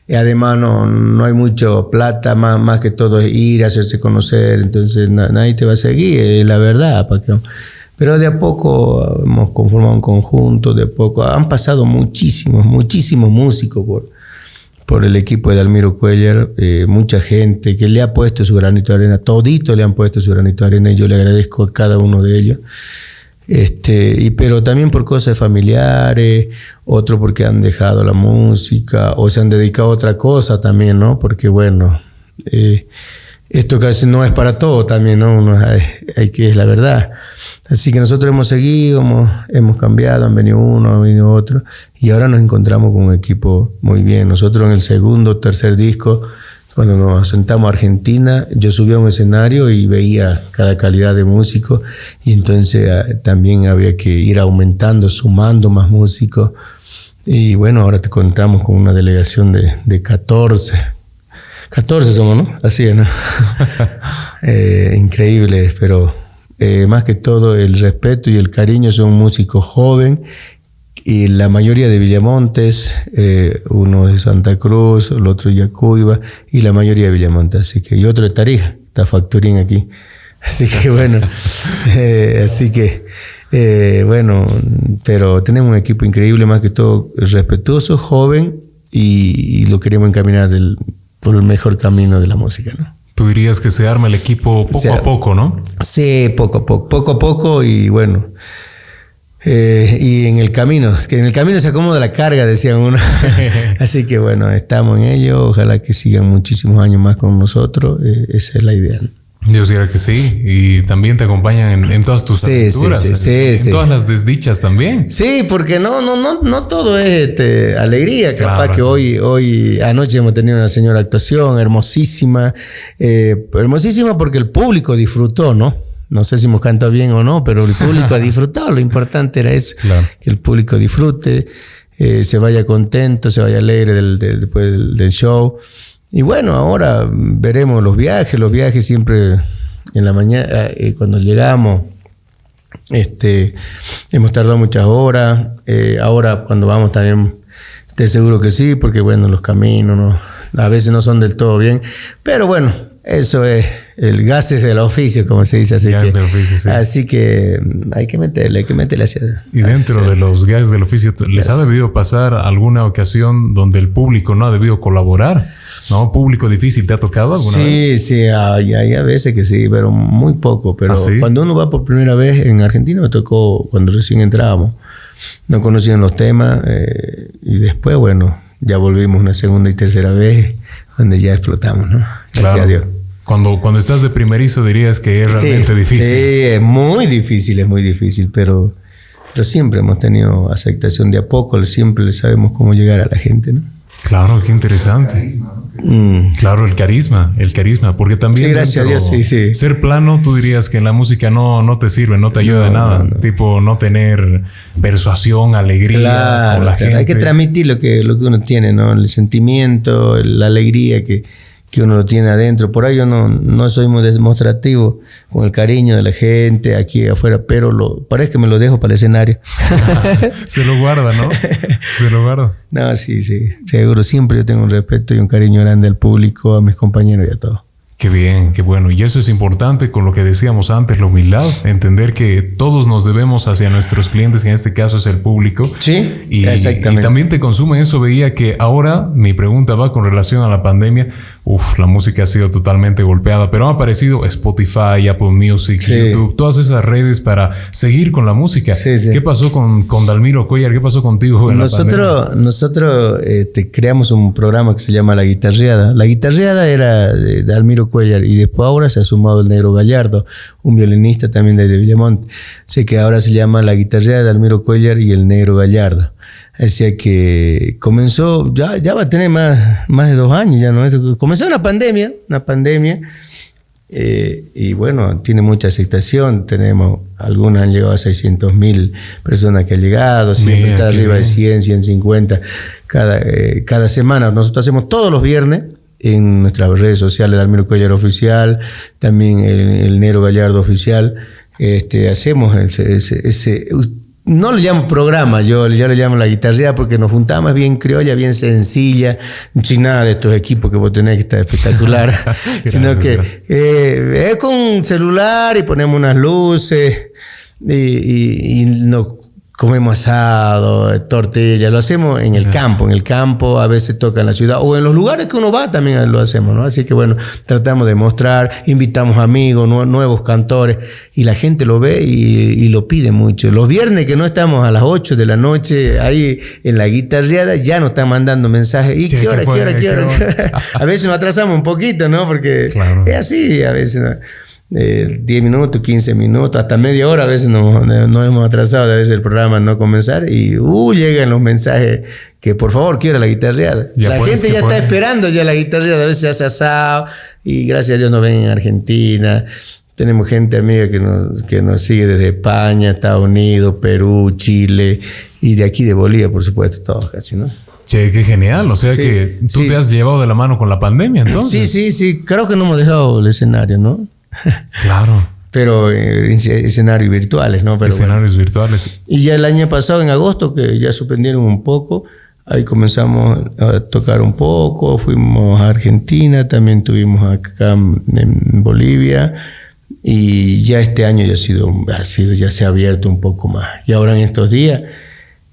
Y además no, no hay mucho plata, más, más que todo es ir, hacerse conocer, entonces nadie te va a seguir, es la verdad. ¿para que, pero de a poco hemos conformado un conjunto, de a poco han pasado muchísimos, muchísimos músicos por, por el equipo de Almiro Cuellar, eh, mucha gente que le ha puesto su granito de arena, todito le han puesto su granito de arena y yo le agradezco a cada uno de ellos. Este, y, pero también por cosas familiares, otro porque han dejado la música o se han dedicado a otra cosa también, ¿no? Porque bueno, eh, esto casi no es para todo también, ¿no? Uno hay, que, es la verdad. Así que nosotros hemos seguido, hemos, hemos, cambiado, han venido uno, han venido otro, y ahora nos encontramos con un equipo muy bien. Nosotros en el segundo, tercer disco, cuando nos sentamos a Argentina, yo subía a un escenario y veía cada calidad de músico, y entonces ah, también había que ir aumentando, sumando más músicos. Y bueno, ahora te contamos con una delegación de, de 14 14 somos, ¿no? Así es, ¿no? eh, increíble, pero eh, más que todo el respeto y el cariño son músicos joven y la mayoría de Villamontes, eh, uno de Santa Cruz, el otro de Yacuiba y la mayoría de Villamontes, así que y otro de Tarija, está Facturín aquí. Así que bueno, eh, así que eh, bueno, pero tenemos un equipo increíble, más que todo respetuoso, joven y, lo queremos encaminar por el mejor camino de la música, ¿no? Tú dirías que se arma el equipo poco a poco, ¿no? Sí, poco a poco, poco a poco y bueno. Eh, y en el camino, es que en el camino se acomoda la carga, decían uno. Así que bueno, estamos en ello. Ojalá que sigan muchísimos años más con nosotros. Eh, esa es la idea. Dios quiera que sí. Y también te acompañan en, todas tus sí, aventuras. Sí, sí, en, todas las desdichas también. Sí, porque no, no, no, no todo es este, alegría. Capaz que hoy, hoy, anoche hemos tenido una señora actuación hermosísima. Eh, hermosísima porque el público disfrutó, ¿no? No sé si hemos cantado bien o no, pero el público ha disfrutado. Lo importante era eso, que el público disfrute, eh, se vaya contento, se vaya alegre del, después del show. Y bueno, ahora veremos los viajes, los viajes siempre en la mañana, eh, cuando llegamos, este, hemos tardado muchas horas, eh, ahora cuando vamos también, te seguro que sí, porque bueno, los caminos a veces no son del todo bien, pero bueno, eso es el gases del oficio, como se dice. Así que, Así que mm, hay que meterle, hay que meterle hacia. Y dentro de los gases del oficio, ¿les ha debido pasar alguna ocasión donde el público no ha debido colaborar? ¿No? ¿Público difícil te ha tocado alguna vez? Sí, sí, hay, hay, a veces que sí, pero muy poco. Pero ¿Ah, cuando uno va por primera vez en Argentina, me tocó cuando recién entrábamos. No conocían los temas eh, y después, bueno, ya volvimos una segunda y tercera vez donde ya explotamos, ¿no? Gracias a Dios. Cuando, cuando estás de primerizo dirías que es realmente difícil. Sí, es muy difícil, es muy difícil, pero, pero siempre hemos tenido aceptación de a poco, siempre sabemos cómo llegar a la gente, ¿no? Claro, qué interesante. Mm. Claro, el carisma, el carisma, porque también. Sí, gracias a Dios, sí, sí. Ser plano, tú dirías que en la música no, no te sirve, no te ayuda de nada. Tipo, no tener persuasión, alegría con la gente. Hay que transmitir lo que, lo que uno tiene, ¿no? El sentimiento, la alegría que, que uno lo tiene adentro. Por ahí yo no, no soy muy demostrativo con el cariño de la gente aquí afuera, pero lo, parece que me lo dejo para el escenario. Se lo guarda, ¿no? Se lo guarda. No, sí, sí, seguro. Siempre yo tengo un respeto y un cariño grande al público, a mis compañeros y a todos. Qué bien, qué bueno. Y eso es importante con lo que decíamos antes, la humildad, entender que todos nos debemos hacia nuestros clientes, que en este caso es el público. Sí, y, exactamente. Y también te consume eso. Veía que ahora mi pregunta va con relación a la pandemia. Uf, la música ha sido totalmente golpeada, pero han aparecido Spotify, Apple Music, YouTube, todas esas redes para seguir con la música. ¿Qué pasó con, con Dalmiro Cuellar? ¿Qué pasó contigo? En nosotros nosotros este, creamos un programa que se llama La Guitarreada. La Guitarreada era de Dalmiro Cuellar y después ahora se ha sumado el Negro Gallardo, un violinista también de Villamonte. Así que ahora se llama La Guitarreada de Dalmiro Cuellar y el Negro Gallardo. Decía que comenzó, ya, ya va a tener más, más de dos años ya, ¿no? Comenzó una pandemia, una pandemia, eh, y bueno, tiene mucha aceptación. Tenemos, algunas han llegado a 600 mil personas que han llegado, siempre está arriba de 100, 150 cada, eh, cada semana. Nosotros hacemos todos los viernes en nuestras redes sociales, Dalmiro Cuellar Oficial, también el, el Nero Gallardo Oficial. Este, hacemos ese, ese no le llamo programa, yo, yo le llamo la guitarría porque nos juntamos bien criolla, bien sencilla, sin nada de estos equipos que vos tenés que estar espectacular, sino que eh, es con celular y ponemos unas luces y, y, y nos comemos asado, tortilla, lo hacemos en el campo, en el campo, a veces toca en la ciudad, o en los lugares que uno va también lo hacemos, ¿no? Así que bueno, tratamos de mostrar, invitamos amigos, nuevos cantores, y la gente lo ve y, lo pide mucho. Los viernes que no estamos a las 8 de la noche ahí en la guitarreada, ya nos están mandando mensajes, ¿y qué hora, qué hora, qué hora? a veces nos atrasamos un poquito, ¿no? Porque es así, a veces... ¿no? 10 minutos, 15 minutos, hasta media hora a veces nos, hemos atrasado, a veces el programa no comenzar y uh, llegan los mensajes que por favor quiero la guitarreada. la gente ya está esperando ya la guitarreada, a veces se hace asado y gracias a Dios nos ven en Argentina. Tenemos gente amiga que nos, que nos sigue desde España, Estados Unidos, Perú, Chile y de aquí de Bolivia, por supuesto, todos casi, ¿no? Che, qué genial. O sea que tú te has llevado de la mano con la pandemia, entonces. Sí, sí, sí. Creo que no hemos dejado el escenario, ¿no? Claro. Pero eh, escenarios virtuales, ¿no? Pero escenarios virtuales. Y ya el año pasado, en agosto, que ya suspendieron un poco, ahí comenzamos a tocar un poco, fuimos a Argentina, también tuvimos acá en Bolivia, y ya este año ya ha sido, ha sido, ya se ha abierto un poco más. Y ahora en estos días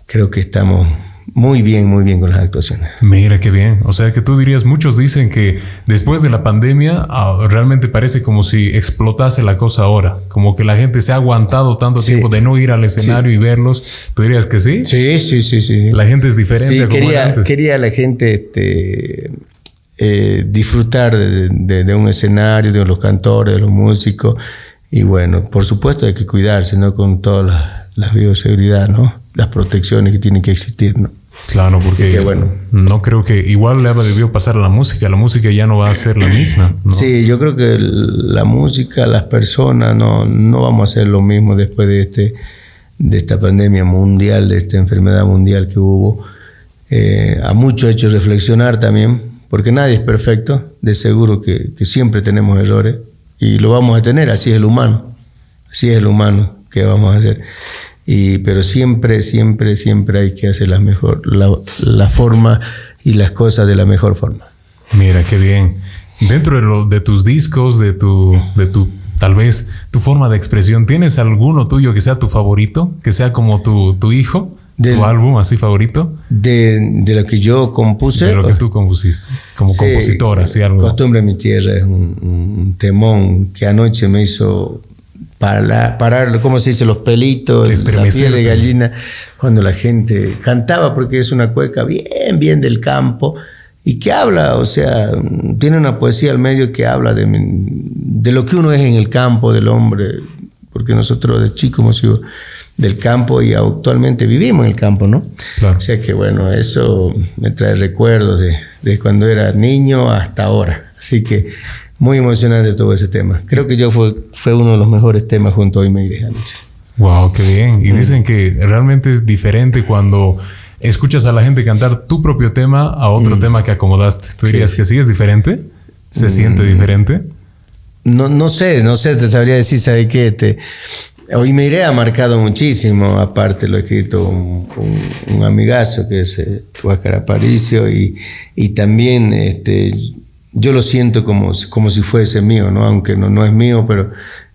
creo que estamos muy bien, muy bien con las actuaciones. Mira qué bien. O sea que tú dirías, muchos dicen que después de la pandemia ah, realmente parece como si explotase la cosa ahora, como que la gente se ha aguantado tanto tiempo de no ir al escenario y verlos. ¿Tú dirías que sí? Sí, sí, sí, sí. La gente es diferente. Sí, quería, quería la gente este, eh, disfrutar de, un escenario, de los cantores, de los músicos. Y bueno, por supuesto hay que cuidarse, ¿no? Con todas las, las bioseguridad, ¿no? Las protecciones que tienen que existir, ¿no? Claro, porque bueno. no creo que igual le ha debido pasar a la música, la música ya no va a ser la misma. Sí, yo creo que la música, las personas, no, no vamos a hacer lo mismo después de, este, de esta pandemia mundial, de esta enfermedad mundial que hubo. Eh, a mucho hecho reflexionar también, porque nadie es perfecto, de seguro que, que siempre tenemos errores y lo vamos a tener, así es el humano, así es el humano que vamos a hacer. Y, pero siempre, siempre, siempre hay que hacer la mejor, la, la forma y las cosas de la mejor forma. Mira, qué bien. Dentro de, lo, de tus discos, de tu, de tu, tal vez, tu forma de expresión, ¿tienes alguno tuyo que sea tu favorito? Que sea como tu, tu hijo, tu álbum así favorito? De, de, lo que yo compuse. De lo que tú compusiste, como compositora, así algo. Costumbre mi tierra es un, un temón que anoche me hizo para parar, ¿cómo se dice? Los pelitos, la piel de gallina, cuando la gente cantaba, porque es una cueca bien, bien del campo, y que habla, o sea, tiene una poesía al medio que habla de, de lo que uno es en el campo, del hombre, porque nosotros de chicos hemos sido del campo y actualmente vivimos en el campo, ¿no? Claro. O sea que bueno, eso me trae recuerdos de, de cuando era niño hasta ahora. Así que muy emocionante todo ese tema. Creo que yo fue, fue uno de los mejores temas junto a Hoy Me Iré anoche. Wow, qué bien. Y dicen que realmente es diferente cuando escuchas a la gente cantar tu propio tema a otro mm. tema que acomodaste. ¿Tú dirías que sí es diferente? ¿Se mm. siente diferente? No, no sé, no sé, te sabría decir, ¿sabes qué? Este, Hoy me iré ha marcado muchísimo, aparte lo ha escrito un, amigazo que es eh, Huáscar Aparicio y, y también este, yo lo siento como, como si fuese mío, ¿no? Aunque no, no es mío, pero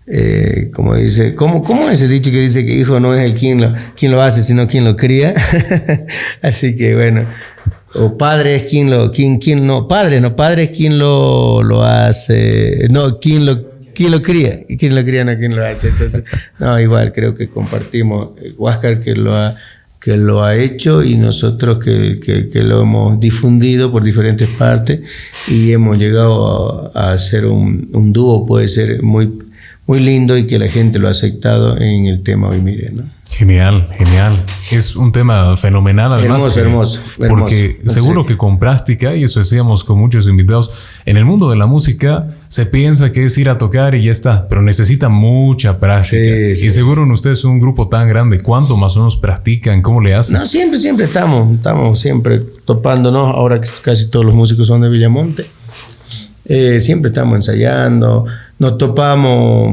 eh, como dice, ¿cómo, ¿cómo ese dicho que dice que hijo no es el quien lo, quien lo hace, sino quien lo cría? Así que bueno, o padre es quien lo, quien, quien no, padre, no, padre es quien lo, lo hace, no, quien lo, quien lo cría, y quien lo cría no quien lo hace. Entonces, no, igual creo que compartimos, Huáscar que lo ha que lo ha hecho y nosotros que, que, lo hemos difundido por diferentes partes y hemos llegado a, hacer un, un, dúo, puede ser muy, muy lindo y que la gente lo ha aceptado en el tema hoy, mire, ¿no? Genial, genial. Es un tema fenomenal. Además, hermoso, hermoso, Porque seguro que con práctica, y eso decíamos con muchos invitados, en el mundo de la música se piensa que es ir a tocar y ya está, pero necesita mucha práctica. y seguro en ustedes un grupo tan grande, ¿cuánto más o menos practican? ¿Cómo le hacen? No, siempre, siempre estamos, estamos siempre topándonos. Ahora que casi todos los músicos son de Villamonte. Eh, siempre estamos ensayando nos topamos,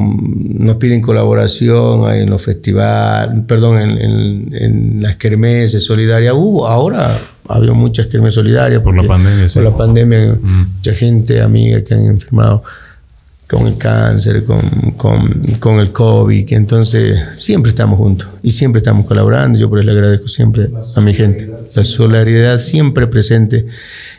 nos piden colaboración en los festivales, perdón, en, en, las kermeses solidarias. Hubo, ahora había muchas kermeses solidarias. Por la pandemia, Por la pandemia, mm. mucha gente, amiga que han enfermado con el cáncer, con, con, con, el COVID, entonces siempre estamos juntos y siempre estamos colaborando. Yo por eso le agradezco siempre a mi gente. La solidaridad siempre presente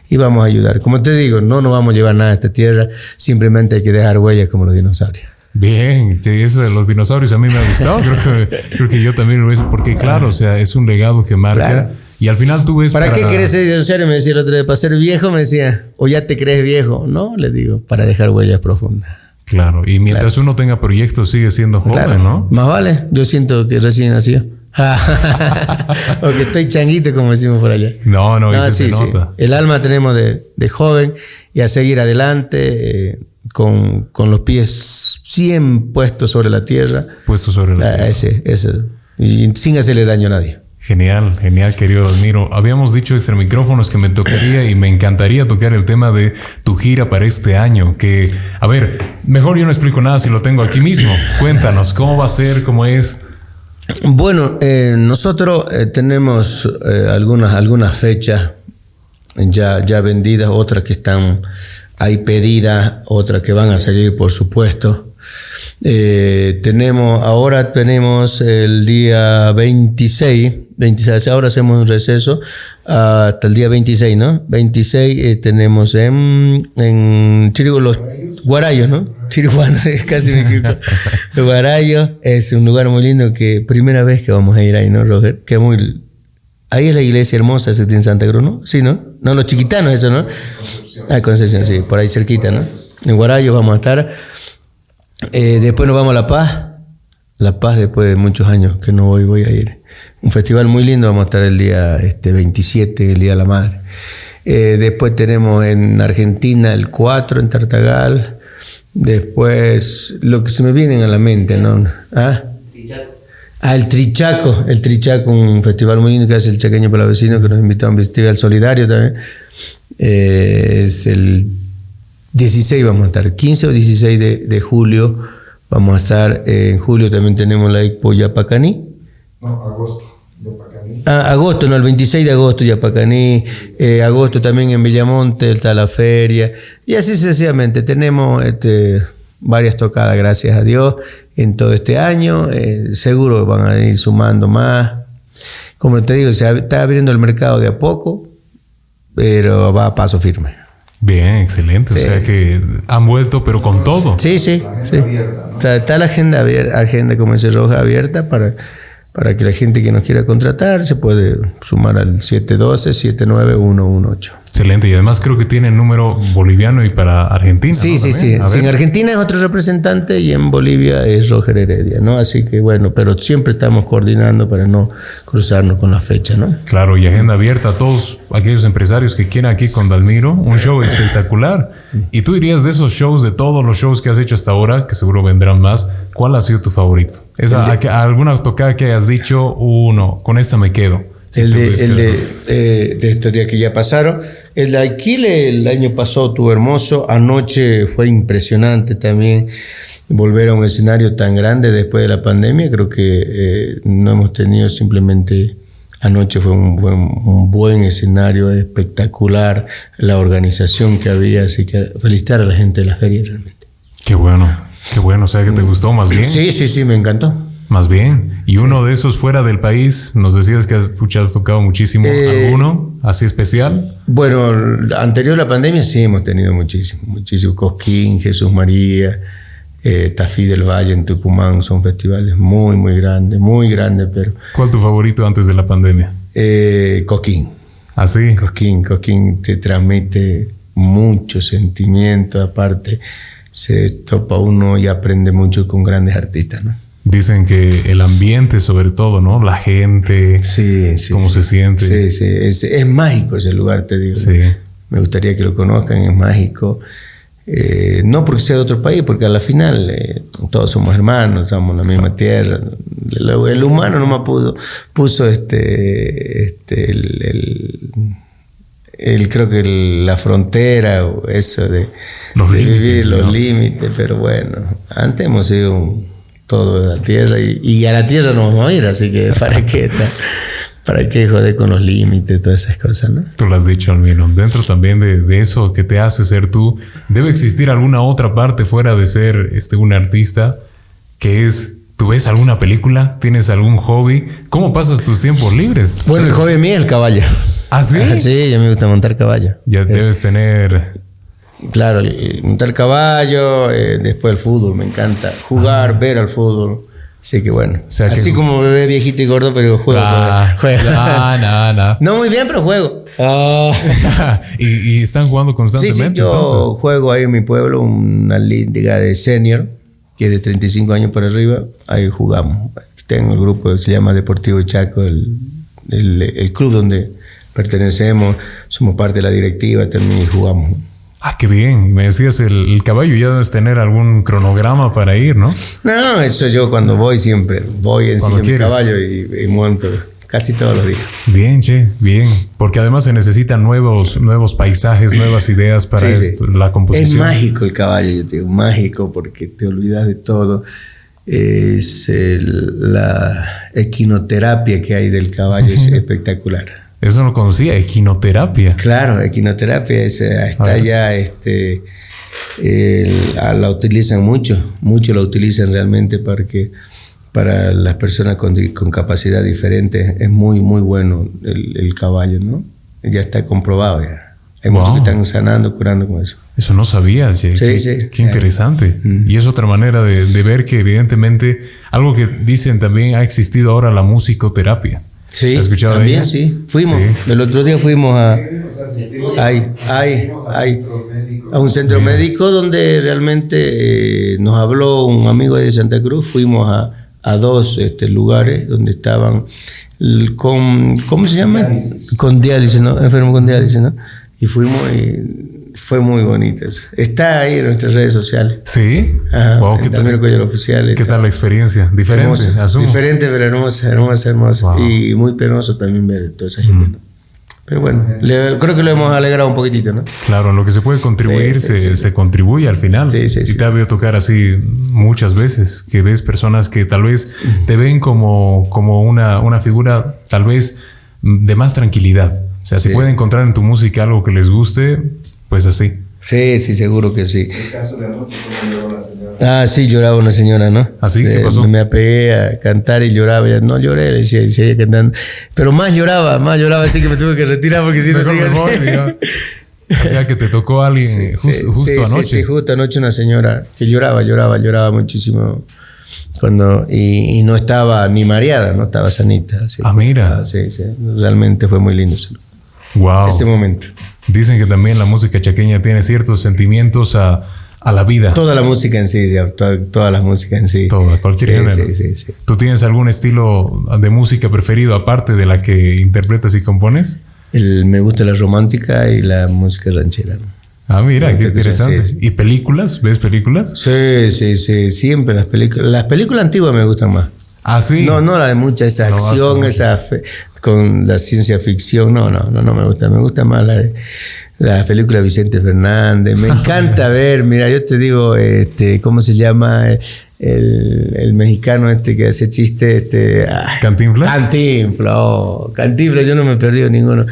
y vamos a ayudar. Como te digo, no nos vamos a llevar nada a esta tierra, simplemente hay que dejar huellas como los dinosaurios. Bien, eso de los dinosaurios a mí me ha gustado, creo que, creo que yo también lo hice, porque claro, o sea, es un legado que marca. Y al final tú ves... ¿Para, qué querés ser dinosaurio? Me decía el otro día, para ser viejo, me decía, o ya te crees viejo. No, le digo, para dejar huellas profundas. Claro, y mientras uno tenga proyectos sigue siendo joven, ¿no? Más vale, yo siento que recién nació. o que estoy changuito, como decimos por allá. No, no, eso se nota. El alma tenemos de, joven y a seguir adelante eh, con, los pies 100 puestos sobre la tierra. Puestos sobre la ah, tierra. Ese, ese. Y sin hacerle daño a nadie. Genial, genial, querido Admiro. Habíamos dicho extra micrófonos que me tocaría y me encantaría tocar el tema de tu gira para este año. Que, a ver, mejor yo no explico nada si lo tengo aquí mismo. Cuéntanos, ¿cómo va a ser? ¿Cómo es? Bueno, eh, nosotros eh, tenemos eh, algunas, fechas ya, ya vendidas, otras que están ahí pedidas, otras que van a salir, por supuesto. tenemos, ahora tenemos el día 26, 26, ahora hacemos un receso hasta el día 26, ¿no? 26 tenemos en, en los Guarayos, ¿no? Chiruano, casi me equivoco. Guarayo es un lugar muy lindo que primera vez que vamos a ir ahí, ¿no, Roger? Que muy... Ahí es la iglesia hermosa, ese tiene Santa Cruz, ¿no? Sí, ¿no? No, los chiquitanos, eso, ¿no? Ah, Concepción, sí, por ahí cerquita, ¿no? En Guarayo vamos a estar. Eh, después nos vamos a La Paz. La Paz, después de muchos años que no voy, voy a ir. Un festival muy lindo, vamos a estar el día este, 27, el Día de la Madre. Eh, después tenemos en Argentina el 4 en Tartagal. Después, lo que se me viene a la mente, ¿no? ¿Ah? Ah, el Trichaco, el Trichaco, un festival muy lindo que hace el Chaqueño para los Vecinos, que nos invitó a un festival solidario también. Eh, es el 16 vamos a estar, 15 o 16 de, de julio vamos a estar, eh, en julio también tenemos la Expo Yapacaní. No, agosto. Ah, agosto, no, el 26 de agosto Yapacaní, eh, agosto también en Villamonte está la feria, y así sucesivamente. Tenemos este, varias tocadas, gracias a Dios, en todo este año. Eh, seguro van a ir sumando más. Como te digo, se está abriendo el mercado de a poco, pero va a paso firme. Bien, excelente. O sea que han vuelto, pero con todo. Sí, sí. sí. O sea, está la agenda, abierta, agenda, como dice Roja, abierta para para que la gente que nos quiera contratar se puede sumar al 712-79118. Excelente, y además creo que tiene número boliviano y para Argentina. Sí, sí, sí. en Argentina es otro representante y en Bolivia es Roger Heredia, ¿no? Así que bueno, pero siempre estamos coordinando para no cruzarnos con la fecha, ¿no? Claro, y agenda abierta a todos aquellos empresarios que quieran aquí con Dalmiro, un show espectacular. Y tú dirías de esos shows, de todos los shows que has hecho hasta ahora, que seguro vendrán más, ¿cuál ha sido tu favorito? Esa, ¿Alguna tocada que hayas dicho, uno, con esta me quedo? el, de, el de, eh, de, estos días que ya pasaron. El de Aquile el año pasado estuvo hermoso. Anoche fue impresionante también volver a un escenario tan grande después de la pandemia. Creo que eh, no hemos tenido simplemente Anoche fue un buen, un buen escenario, espectacular, la organización que había, así que felicitar a la gente de la feria realmente. Qué bueno, qué bueno, o sea que te gustó más bien. Sí, sí, sí, me encantó. Más bien. Y uno de esos fuera del país, nos decías que has, pucha, has tocado muchísimo. Eh, ¿Alguno así especial? Bueno, anterior a la pandemia sí hemos tenido muchísimo, muchísimo. Cosquín, Jesús María, eh, Tafí del Valle en Tucumán, son festivales muy, muy grandes, muy grandes, pero... ¿Cuál tu favorito antes de la pandemia? Eh, Cosquín. ¿Así? Cosquín, Cosquín te transmite mucho sentimiento, aparte se topa uno y aprende mucho con grandes artistas, ¿no? Dicen que el ambiente, sobre todo, ¿no? La gente, Sí, sí. cómo sí. se siente. Sí, sí. Es, es mágico ese lugar, te digo. Sí. Me gustaría que lo conozcan, es mágico. Eh, no porque sea de otro país, porque a la final eh, todos somos hermanos, estamos en la misma tierra. El, el humano no me pudo, puso este, este el, el- el- creo que la frontera o eso de, Los de límites, vivir los ¿no? límites, pero bueno, antes hemos sido un- todo de la tierra y, y a la tierra nos vamos a ir, así que para qué, para qué joder con los límites, todas esas cosas, ¿no? Tú lo has dicho, Almiro. Dentro también de, de eso que te hace ser tú, debe existir alguna otra parte fuera de ser este, un artista que es, ¿tú ves alguna película? ¿Tienes algún hobby? ¿Cómo pasas tus tiempos libres? Bueno, el hobby mío es el caballo. ¿Ah, sí? Ah, sí, a mí me gusta montar caballo. Ya debes tener... Claro, el- montar caballo, eh, después el fútbol, me encanta. Jugar, ver al fútbol. Así que bueno. sea que- Así como bebé viejito y gordo, pero juego. Ah, todavía. Juego. ah, no, no. No muy bien, pero juego. Ah. y, y están jugando Sí, constantemente, sí, yo entonces. juego ahí en mi pueblo una liga de senior, que es de 35 años para arriba. Ahí jugamos. Tengo el grupo que se llama Deportivo Chaco, el, el- el club donde pertenecemos. Somos parte de la directiva también y jugamos. Ah, qué bien. Me decías, el, el caballo ya debes tener algún cronograma para ir, ¿no? No, eso yo cuando voy siempre voy encima de mi caballo y, y monto casi todos los días. Bien, che, bien. Porque además se necesitan nuevos, nuevos paisajes, nuevas ideas para Sí, sí. esto, la Es composición. mágico el caballo, yo te digo, mágico porque te olvidas de todo. Es el- la equinoterapia que hay del caballo, es espectacular. Eso no conocía, equinoterapia. Claro, equinoterapia es, eh, está ya, este, el- ah, la utilizan mucho, mucho la utilizan realmente porque para las personas con, con capacidad diferente es muy, muy bueno el, el caballo, ¿no? Ya está comprobado ya. Hay muchos Wow. que están sanando, curando con eso. Eso no sabía. Sí, qué, sí. Qué interesante. Mm. Y es otra manera de, de ver que evidentemente algo que dicen también ha existido ahora la musicoterapia. Sí, ¿Has escuchado de también ella? sí. Fuimos, Sí. el otro día fuimos a, Ay, ay, ay. a un centro médico donde realmente eh, nos habló un amigo de Santa Cruz. Fuimos a, a dos este, lugares donde estaban con, ¿cómo se llama? Con diálisis, ¿no? Enfermo con diálisis, ¿no? Y fuimos y fue muy bonito. eso. Está ahí en nuestras redes sociales. Sí. Ajá, Wow, ¿qué, tal, Oficial. ¿Qué tal la experiencia? Diferente, Hermosa, asumo. Diferente, pero hermosa, hermosa, hermosa. Wow. Y muy penoso también ver toda esa gente. ¿no? Pero bueno, le- creo que lo hemos alegrado un poquitito, ¿no? Claro, en lo que se puede contribuir, Sí, sí, se, sí. se contribuye al final. Sí, sí, y te ha habido tocar así muchas veces, que ves personas que tal vez te ven como, como una, una figura tal vez de más tranquilidad. O sea, Sí. puede encontrar en tu música algo que les guste, pues así. Sí, sí, seguro que sí. Ah, sí, lloraba una señora, ¿no? ¿Ah, sí? ¿Qué Eh, pasó? Me apegué a cantar y lloraba. Ella, no lloré, le decía, y seguía cantando. Pero más lloraba, más lloraba, así que me tuve que retirar porque si no así. diga. O sea, que te tocó a alguien eh, jus- Sí, justo sí, sí, anoche. Sí, justo anoche una señora que lloraba, lloraba, lloraba muchísimo. Cuando, y, y no estaba ni mareada, no estaba sanita. así. Ah, mira. Ah, sí, sí. Realmente fue muy lindo Wow. ese momento. Dicen que también la música chaqueña tiene ciertos sentimientos a, a la vida. Toda la música en sí, toda, toda la música en sí. Toda, cualquier sí, género. sí, sí, sí. ¿Tú tienes algún estilo de música preferido aparte de la que interpretas y compones? El- me gusta la romántica y la música ranchera. Ah, mira, Me qué interesante. ¿Y películas? ¿Ves películas? Sí, sí, sí. Siempre las películas. Las películas antiguas me gustan más. Ah, sí. No, no la de mucha esa No acción, esa fe- con la ciencia ficción. No, no, no, no me gusta. Me gusta más la la película de Vicente Fernández. Me encanta ver, mira, yo te digo, este, ¿cómo se llama? el, el mexicano este que hace chiste, este... ah, ¿Cantinflas? Cantinflas, oh, Cantinflas, yo no me he perdido ninguno,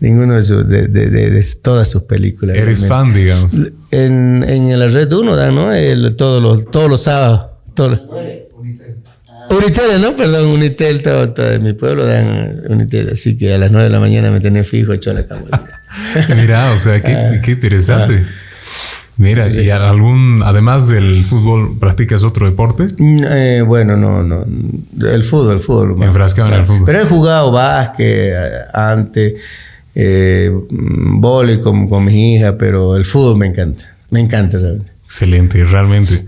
ninguno de, sus- de, de- de- de todas sus películas. Eres realmente. fan, digamos. En, en la red 1 dan, ¿no? El- todos, los, todos los sábados. Todos Unitel, ¿no? Perdón, Unitel, todo, todo en mi pueblo dan Unitel. Así que a las 9 de la mañana me tenía fijo hecho la cama. Mira, o sea, qué, qué interesante. Mira, ¿y algún, además del fútbol, practicas otro deporte? Mm, eh, bueno, no, no. El fútbol, el fútbol. Enfrascado en el fútbol. Pero he jugado básquet eh, antes, eh, vóley con, con mi hija, pero el fútbol me encanta. Me encanta realmente. Excelente, realmente.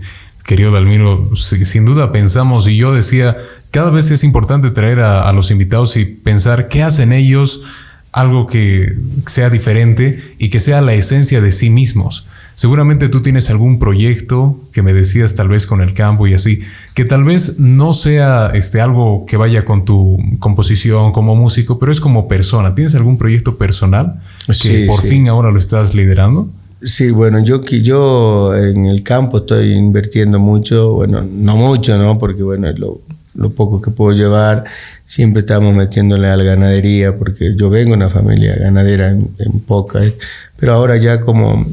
Querido Dalmiro, si- sin duda pensamos, y yo decía, cada vez es importante traer a, a los invitados y pensar qué hacen ellos, algo que sea diferente y que sea la esencia de sí mismos. Seguramente tú tienes algún proyecto que me decías tal vez con el campo y así, que tal vez no sea este, algo que vaya con tu composición como músico, pero es como persona. ¿Tienes algún proyecto personal que Sí, por sí. fin ahora lo estás liderando? Sí, bueno, yo, que- yo en el campo estoy invirtiendo mucho, bueno, no mucho, ¿no? Porque, bueno, es lo, lo poco que puedo llevar, siempre estamos metiéndole a la ganadería, porque yo vengo de una familia ganadera en, en Poca, eh, pero ahora ya como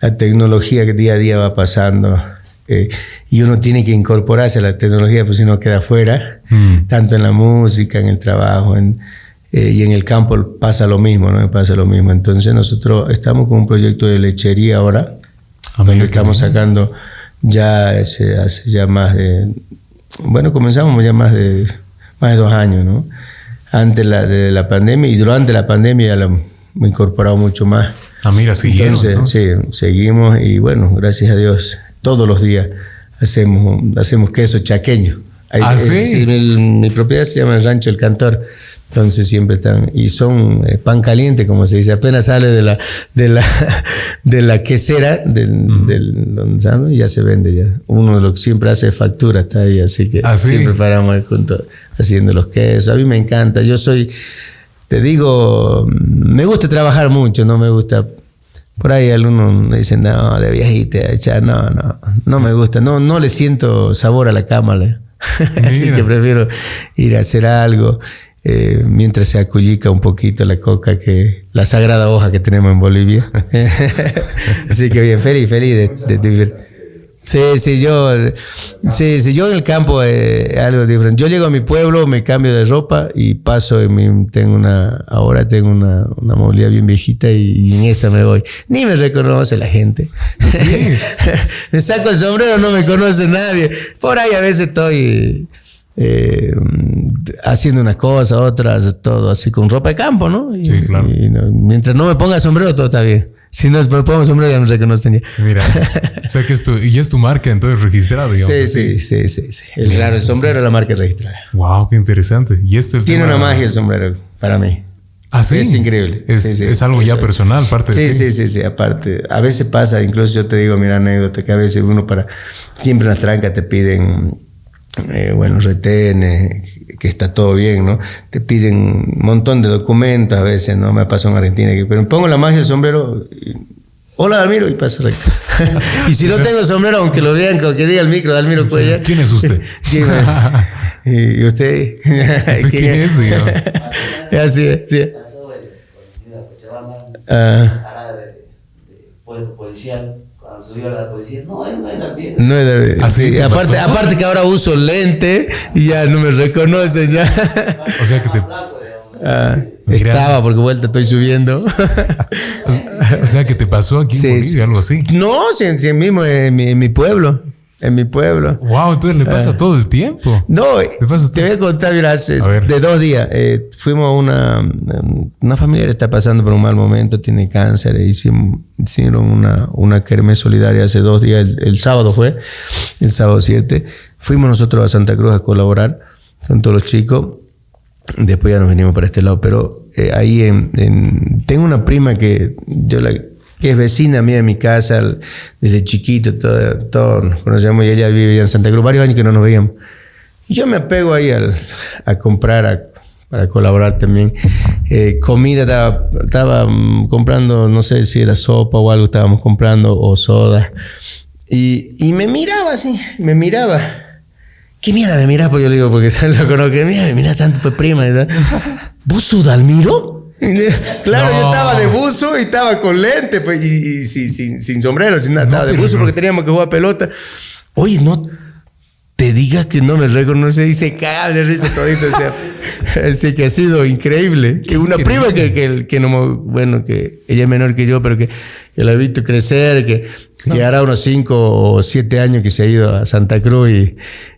la tecnología que día a día va pasando eh, y uno tiene que incorporarse a la tecnología, pues si no queda fuera, Mm. tanto en la música, en el trabajo, en, eh, y en el campo pasa lo mismo, ¿no? Pasa lo mismo. Entonces nosotros estamos con un proyecto de lechería ahora, Ah, donde mira, estamos sacando ya hace, hace ya más de, bueno, comenzamos ya más de, más de dos años, ¿no? Antes la, de la pandemia y durante la pandemia ya lo hemos incorporado mucho más. Ah, mira, siguieron, Entonces, entonces. sí, seguimos y bueno, gracias a Dios, todos los días hacemos, hacemos queso chaqueño. Ahí- ¿Ah, eh, sí? el- mi propiedad se llama el Rancho El Cantor. Entonces siempre están, y son eh, pan caliente, como se dice, apenas sale de la, de la, de la quesera, del, del- donde sale, ya se vende ya. Uno lo que siempre hace es factura, está ahí, así que ¿Ah, sí? siempre paramos juntos haciendo los quesos. A mí me encanta, yo soy, te digo, me gusta trabajar mucho, no me gusta. Por ahí algunos me dicen, no, de viejita, no, no, no me gusta, no, no le siento sabor a la cámara. Así que prefiero ir a hacer algo eh, mientras se acullica un poquito la coca que la sagrada hoja que tenemos en Bolivia. Así que bien, feliz, feliz de, de, de vivir. Sí, sí, yo, sí, sí, yo en el campo eh, algo diferente. Yo llego a mi pueblo, me cambio de ropa y paso en mi, tengo una, ahora tengo una, una movilidad bien viejita y, y en esa me voy. Ni me reconoce la gente. me saco el sombrero, no me conoce nadie. Por ahí a veces estoy eh, haciendo unas cosas, otras, todo así con ropa de campo, ¿no? Y- Sí, claro. y no- mientras no me ponga sombrero, todo está bien. Si no me pongo sombrero, ya me reconocen ya. Mira, o sea que es tu, y es tu marca entonces registrada, digamos. Sí, así. sí, sí, sí, sí. El, claro, el sombrero es la marca registrada. Wow, qué interesante. Y esto es Tiene una magia el sombrero para mí. ¿Ah, sí? Es increíble. Es, Sí, sí. es algo ya Eso- personal, parte de Sí, ti. sí, sí, sí, aparte. A veces pasa, incluso yo te digo, mira, anécdota, que a veces uno para. Siempre en las trancas te piden, eh, bueno, retenes, que está todo bien, ¿no? Te piden un montón de documentos a veces, ¿no? Me ha pasado en Argentina, pero pongo la magia del sombrero. y, Hola, Dalmiro, y pasa recto. y si no tengo sombrero, aunque lo vean, que diga el micro, Dalmiro Cuellar. ¿Quién es usted? ¿Quién es? ¿Y usted? quién es, digamos? Así es, sí. pasó el policía de Cochabamba, Ah. parada de, de puesto policial, cuando subió la policía, no, él no es Dalmiro. No es de- ¿Así sí, te aparte, pasó? aparte que ahora uso lente y ya no me reconocen ya. O sea que te, digamos. Ah, estaba porque vuelta estoy subiendo. o sea que te pasó aquí Sí, en Bolivia, sí. algo así. no, si, si mismo en mi, en mi pueblo. En mi pueblo. Wow, entonces le pasa todo el tiempo. No, ¿Qué pasa te voy a contar, mira, hace A de dos días. eh, fuimos a una, una familia que está pasando por un mal momento, tiene cáncer, e hicimos, hicieron una, una kermés solidaria hace dos días, el, el sábado fue, el sábado 7. Fuimos nosotros a Santa Cruz a colaborar con todos los chicos. Después ya nos venimos para este lado, pero eh, ahí en, en- tengo una prima que yo la que es vecina mía de mi casa desde chiquito, todo, todo nos conocemos y ella vive allá en Santa Cruz, varios años que no nos veíamos. Y yo me apego ahí al- a comprar, a- para colaborar también. Eh, comida, estaba, estaba, mm, comprando, no sé si era sopa o algo, estábamos comprando, o soda. Y, y me miraba así, me miraba. ¿qué mierda me miras? Pues yo le digo, porque lo conozco, ¿qué mierda me miras tanto, pues prima? ¿verdad? ¿Vos sos Claro, yo estaba de buzo y estaba con lente, pues, y, y sin, sin, sin sombrero, sin nada. Estaba de buzo porque teníamos que jugar pelota. Oye, no te digas que no me reconoce y se caga de risa todito. O sea, así que ha sido increíble. Que una prima que, que, que no, bueno, que ella es menor que yo, pero que, que la he visto crecer, que, que hará unos 5 o 7 años que se ha ido a Santa Cruz y,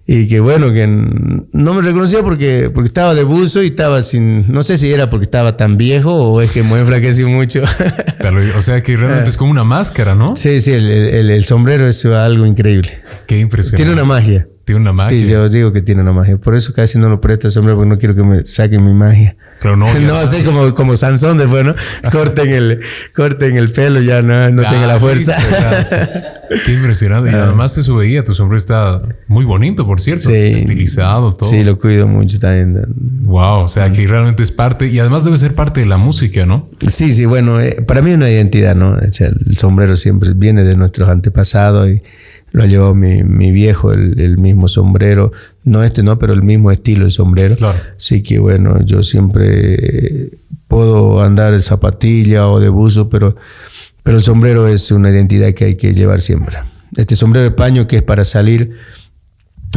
y que bueno, que no me reconocía porque, porque estaba de buzo y estaba sin, no sé si era porque estaba tan viejo o es que me enflaquecí mucho. Pero, o sea que realmente es como una máscara, ¿no? Sí, sí, el, el, el sombrero es algo increíble. Qué impresionante. Tiene una magia. Tiene una magia. Sí, yo os digo que tiene una magia. Por eso casi no lo presto el sombrero porque no quiero que me saquen mi magia. Claro, no, No, así como, como Sansón después, ¿no? Corten el, corten el pelo, ya no, no tenga la Ah, fuerza. Qué impresionante. Y además eso veía, tu sombrero está muy bonito, por cierto. Sí. Estilizado, todo. Sí, lo cuido mucho también. Wow, o sea que realmente es parte, y además debe ser parte de la música, ¿no? Sí, sí, bueno, eh, para mí es una identidad, ¿no? O sea, el sombrero siempre viene de nuestros antepasados y lo ha llevado mi, mi viejo, el, el mismo sombrero. No este, no, pero el mismo estilo de sombrero. Claro. Así que bueno, yo siempre eh, puedo andar en zapatilla o de buzo, pero, pero el sombrero es una identidad que hay que llevar siempre. Este sombrero de paño que es para salir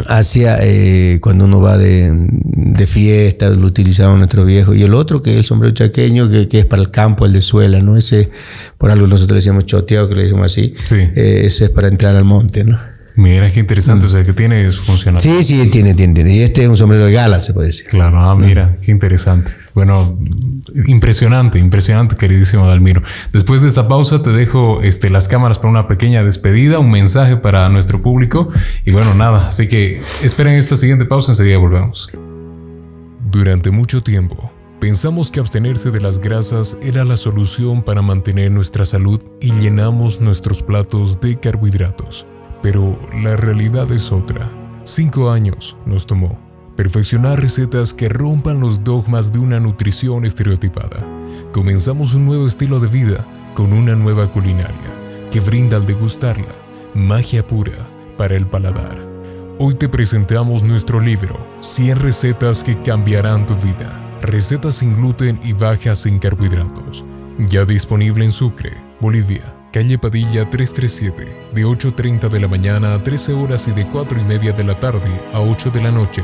hacia eh, cuando uno va de, de fiesta, lo utilizaban nuestros viejos. Y el otro que es el sombrero chaqueño, que, que es para el campo, el de suela, ¿no? Ese, por algo nosotros le decíamos choteado, que le decimos así. Sí. Eh, ese es para entrar al monte, ¿no? Mira qué interesante, o sea que tiene su funcionalidad. Sí, sí, tiene, tiene, tiene. Y este es un sombrero de gala, se puede decir. Claro, ah, mira, qué interesante. Bueno, impresionante, impresionante, queridísimo Dalmiro. Después de esta pausa te dejo este, las cámaras para una pequeña despedida, un mensaje para nuestro público. Y bueno, nada, así que esperen esta siguiente pausa, enseguida volvemos. Durante mucho tiempo, pensamos que abstenerse de las grasas era la solución para mantener nuestra salud y llenamos nuestros platos de carbohidratos. Pero la realidad es otra. Cinco años nos tomó perfeccionar recetas que rompan los dogmas de una nutrición estereotipada. Comenzamos un nuevo estilo de vida con una nueva culinaria que brinda al degustarla magia pura para el paladar. Hoy te presentamos nuestro libro 100 recetas que cambiarán tu vida. Recetas sin gluten y bajas en carbohidratos. Ya disponible en Sucre, Bolivia, calle Padilla 337, de 8.30 de la mañana a 13 horas y de 4 y media de la tarde a 8 de la noche.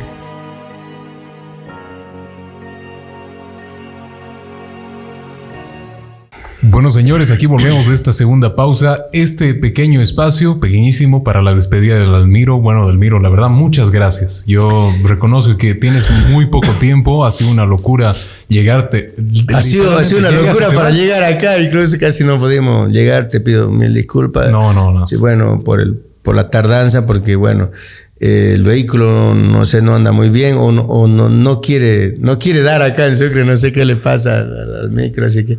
Bueno, señores, aquí volvemos de esta segunda pausa. Este pequeño espacio, pequeñísimo, para la despedida del Almiro. Bueno, Dalmiro, la verdad, muchas gracias. Yo reconozco que tienes muy poco tiempo. Ha sido una locura llegarte. Ha sido, ha sido una Llegas locura para llegar acá, incluso casi no pudimos llegar, te pido mil disculpas. No, no, no. Sí, bueno, por, el, por la tardanza, porque bueno, eh, el vehículo no sé, no anda muy bien o, no, o no, no quiere, no quiere dar acá en Sucre, no sé qué le pasa al, al micro, así que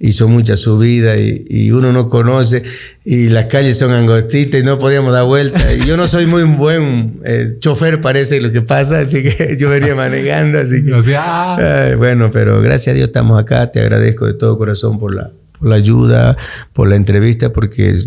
hizo mucha subida y, y uno no conoce y las calles son angostitas y no podíamos dar vuelta. Y yo no soy muy buen eh, chofer, parece lo que pasa, así que yo venía manejando, así que... O sea, ah, Ay, bueno, pero gracias a Dios estamos acá. Te agradezco de todo corazón por la, por la ayuda, por la entrevista, porque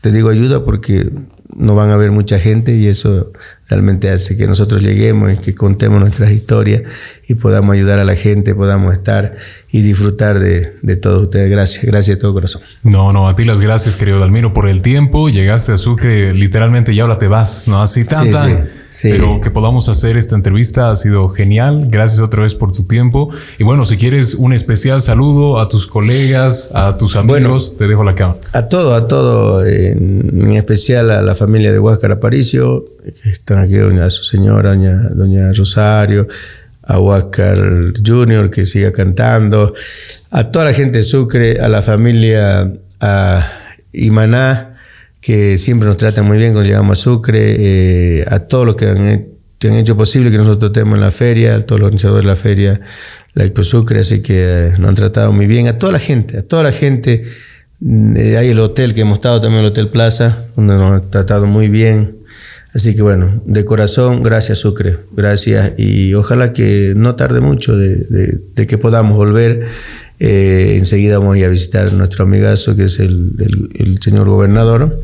te digo ayuda porque no van a ver mucha gente y eso realmente hace que nosotros lleguemos y que contemos nuestras historias y podamos ayudar a la gente, podamos estar y disfrutar de, de todos ustedes. Gracias, gracias de todo corazón. No, no, a ti las gracias, querido Dalmiro, por el tiempo. Llegaste a Sucre, literalmente, y ahora te vas, ¿no? Así tan, Sí, tan. sí, sí. Pero que podamos hacer esta entrevista ha sido genial. Gracias otra vez por tu tiempo. Y bueno, si quieres un especial saludo a tus colegas, a tus amigos, te dejo la cámara. A todo, a todo, en, en especial a la familia de Huáscar Aparicio, que están aquí, doña, a su señora, doña, doña Rosario, a Huáscar Junior, que siga cantando, a toda la gente de Sucre, a la familia a Imaná, que siempre nos tratan muy bien cuando llegamos a Sucre, eh, a todos los que han, que han hecho posible que nosotros estemos en la feria, a todos los organizadores de la feria, la Expo Sucre, así que eh, nos han tratado muy bien, a toda la gente, a toda la gente. Mm, eh, hay el hotel que hemos estado también, el Hotel Plaza, donde nos han tratado muy bien. Así que bueno, de corazón, gracias Sucre, gracias y ojalá que no tarde mucho de, de- de que podamos volver. Eh, enseguida vamos a ir a visitar a nuestro amigazo que es el, el- el señor gobernador.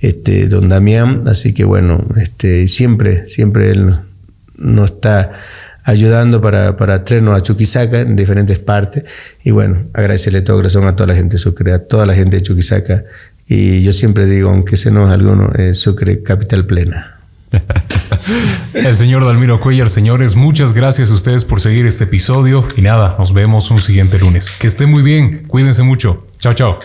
este, don Damián, así que bueno, este, siempre, siempre él nos está ayudando para, para traernos a Chuquisaca en diferentes partes. Y bueno, agradecerle todo corazón a toda la gente de Sucre, a toda la gente de Chuquisaca. Y yo siempre digo, aunque se nos alguno, eh, Sucre, capital plena. El señor Dalmiro Cuellar, señores, muchas gracias a ustedes por seguir este episodio y nada, nos vemos un siguiente lunes. Que esté muy bien, cuídense mucho. Chao, chao.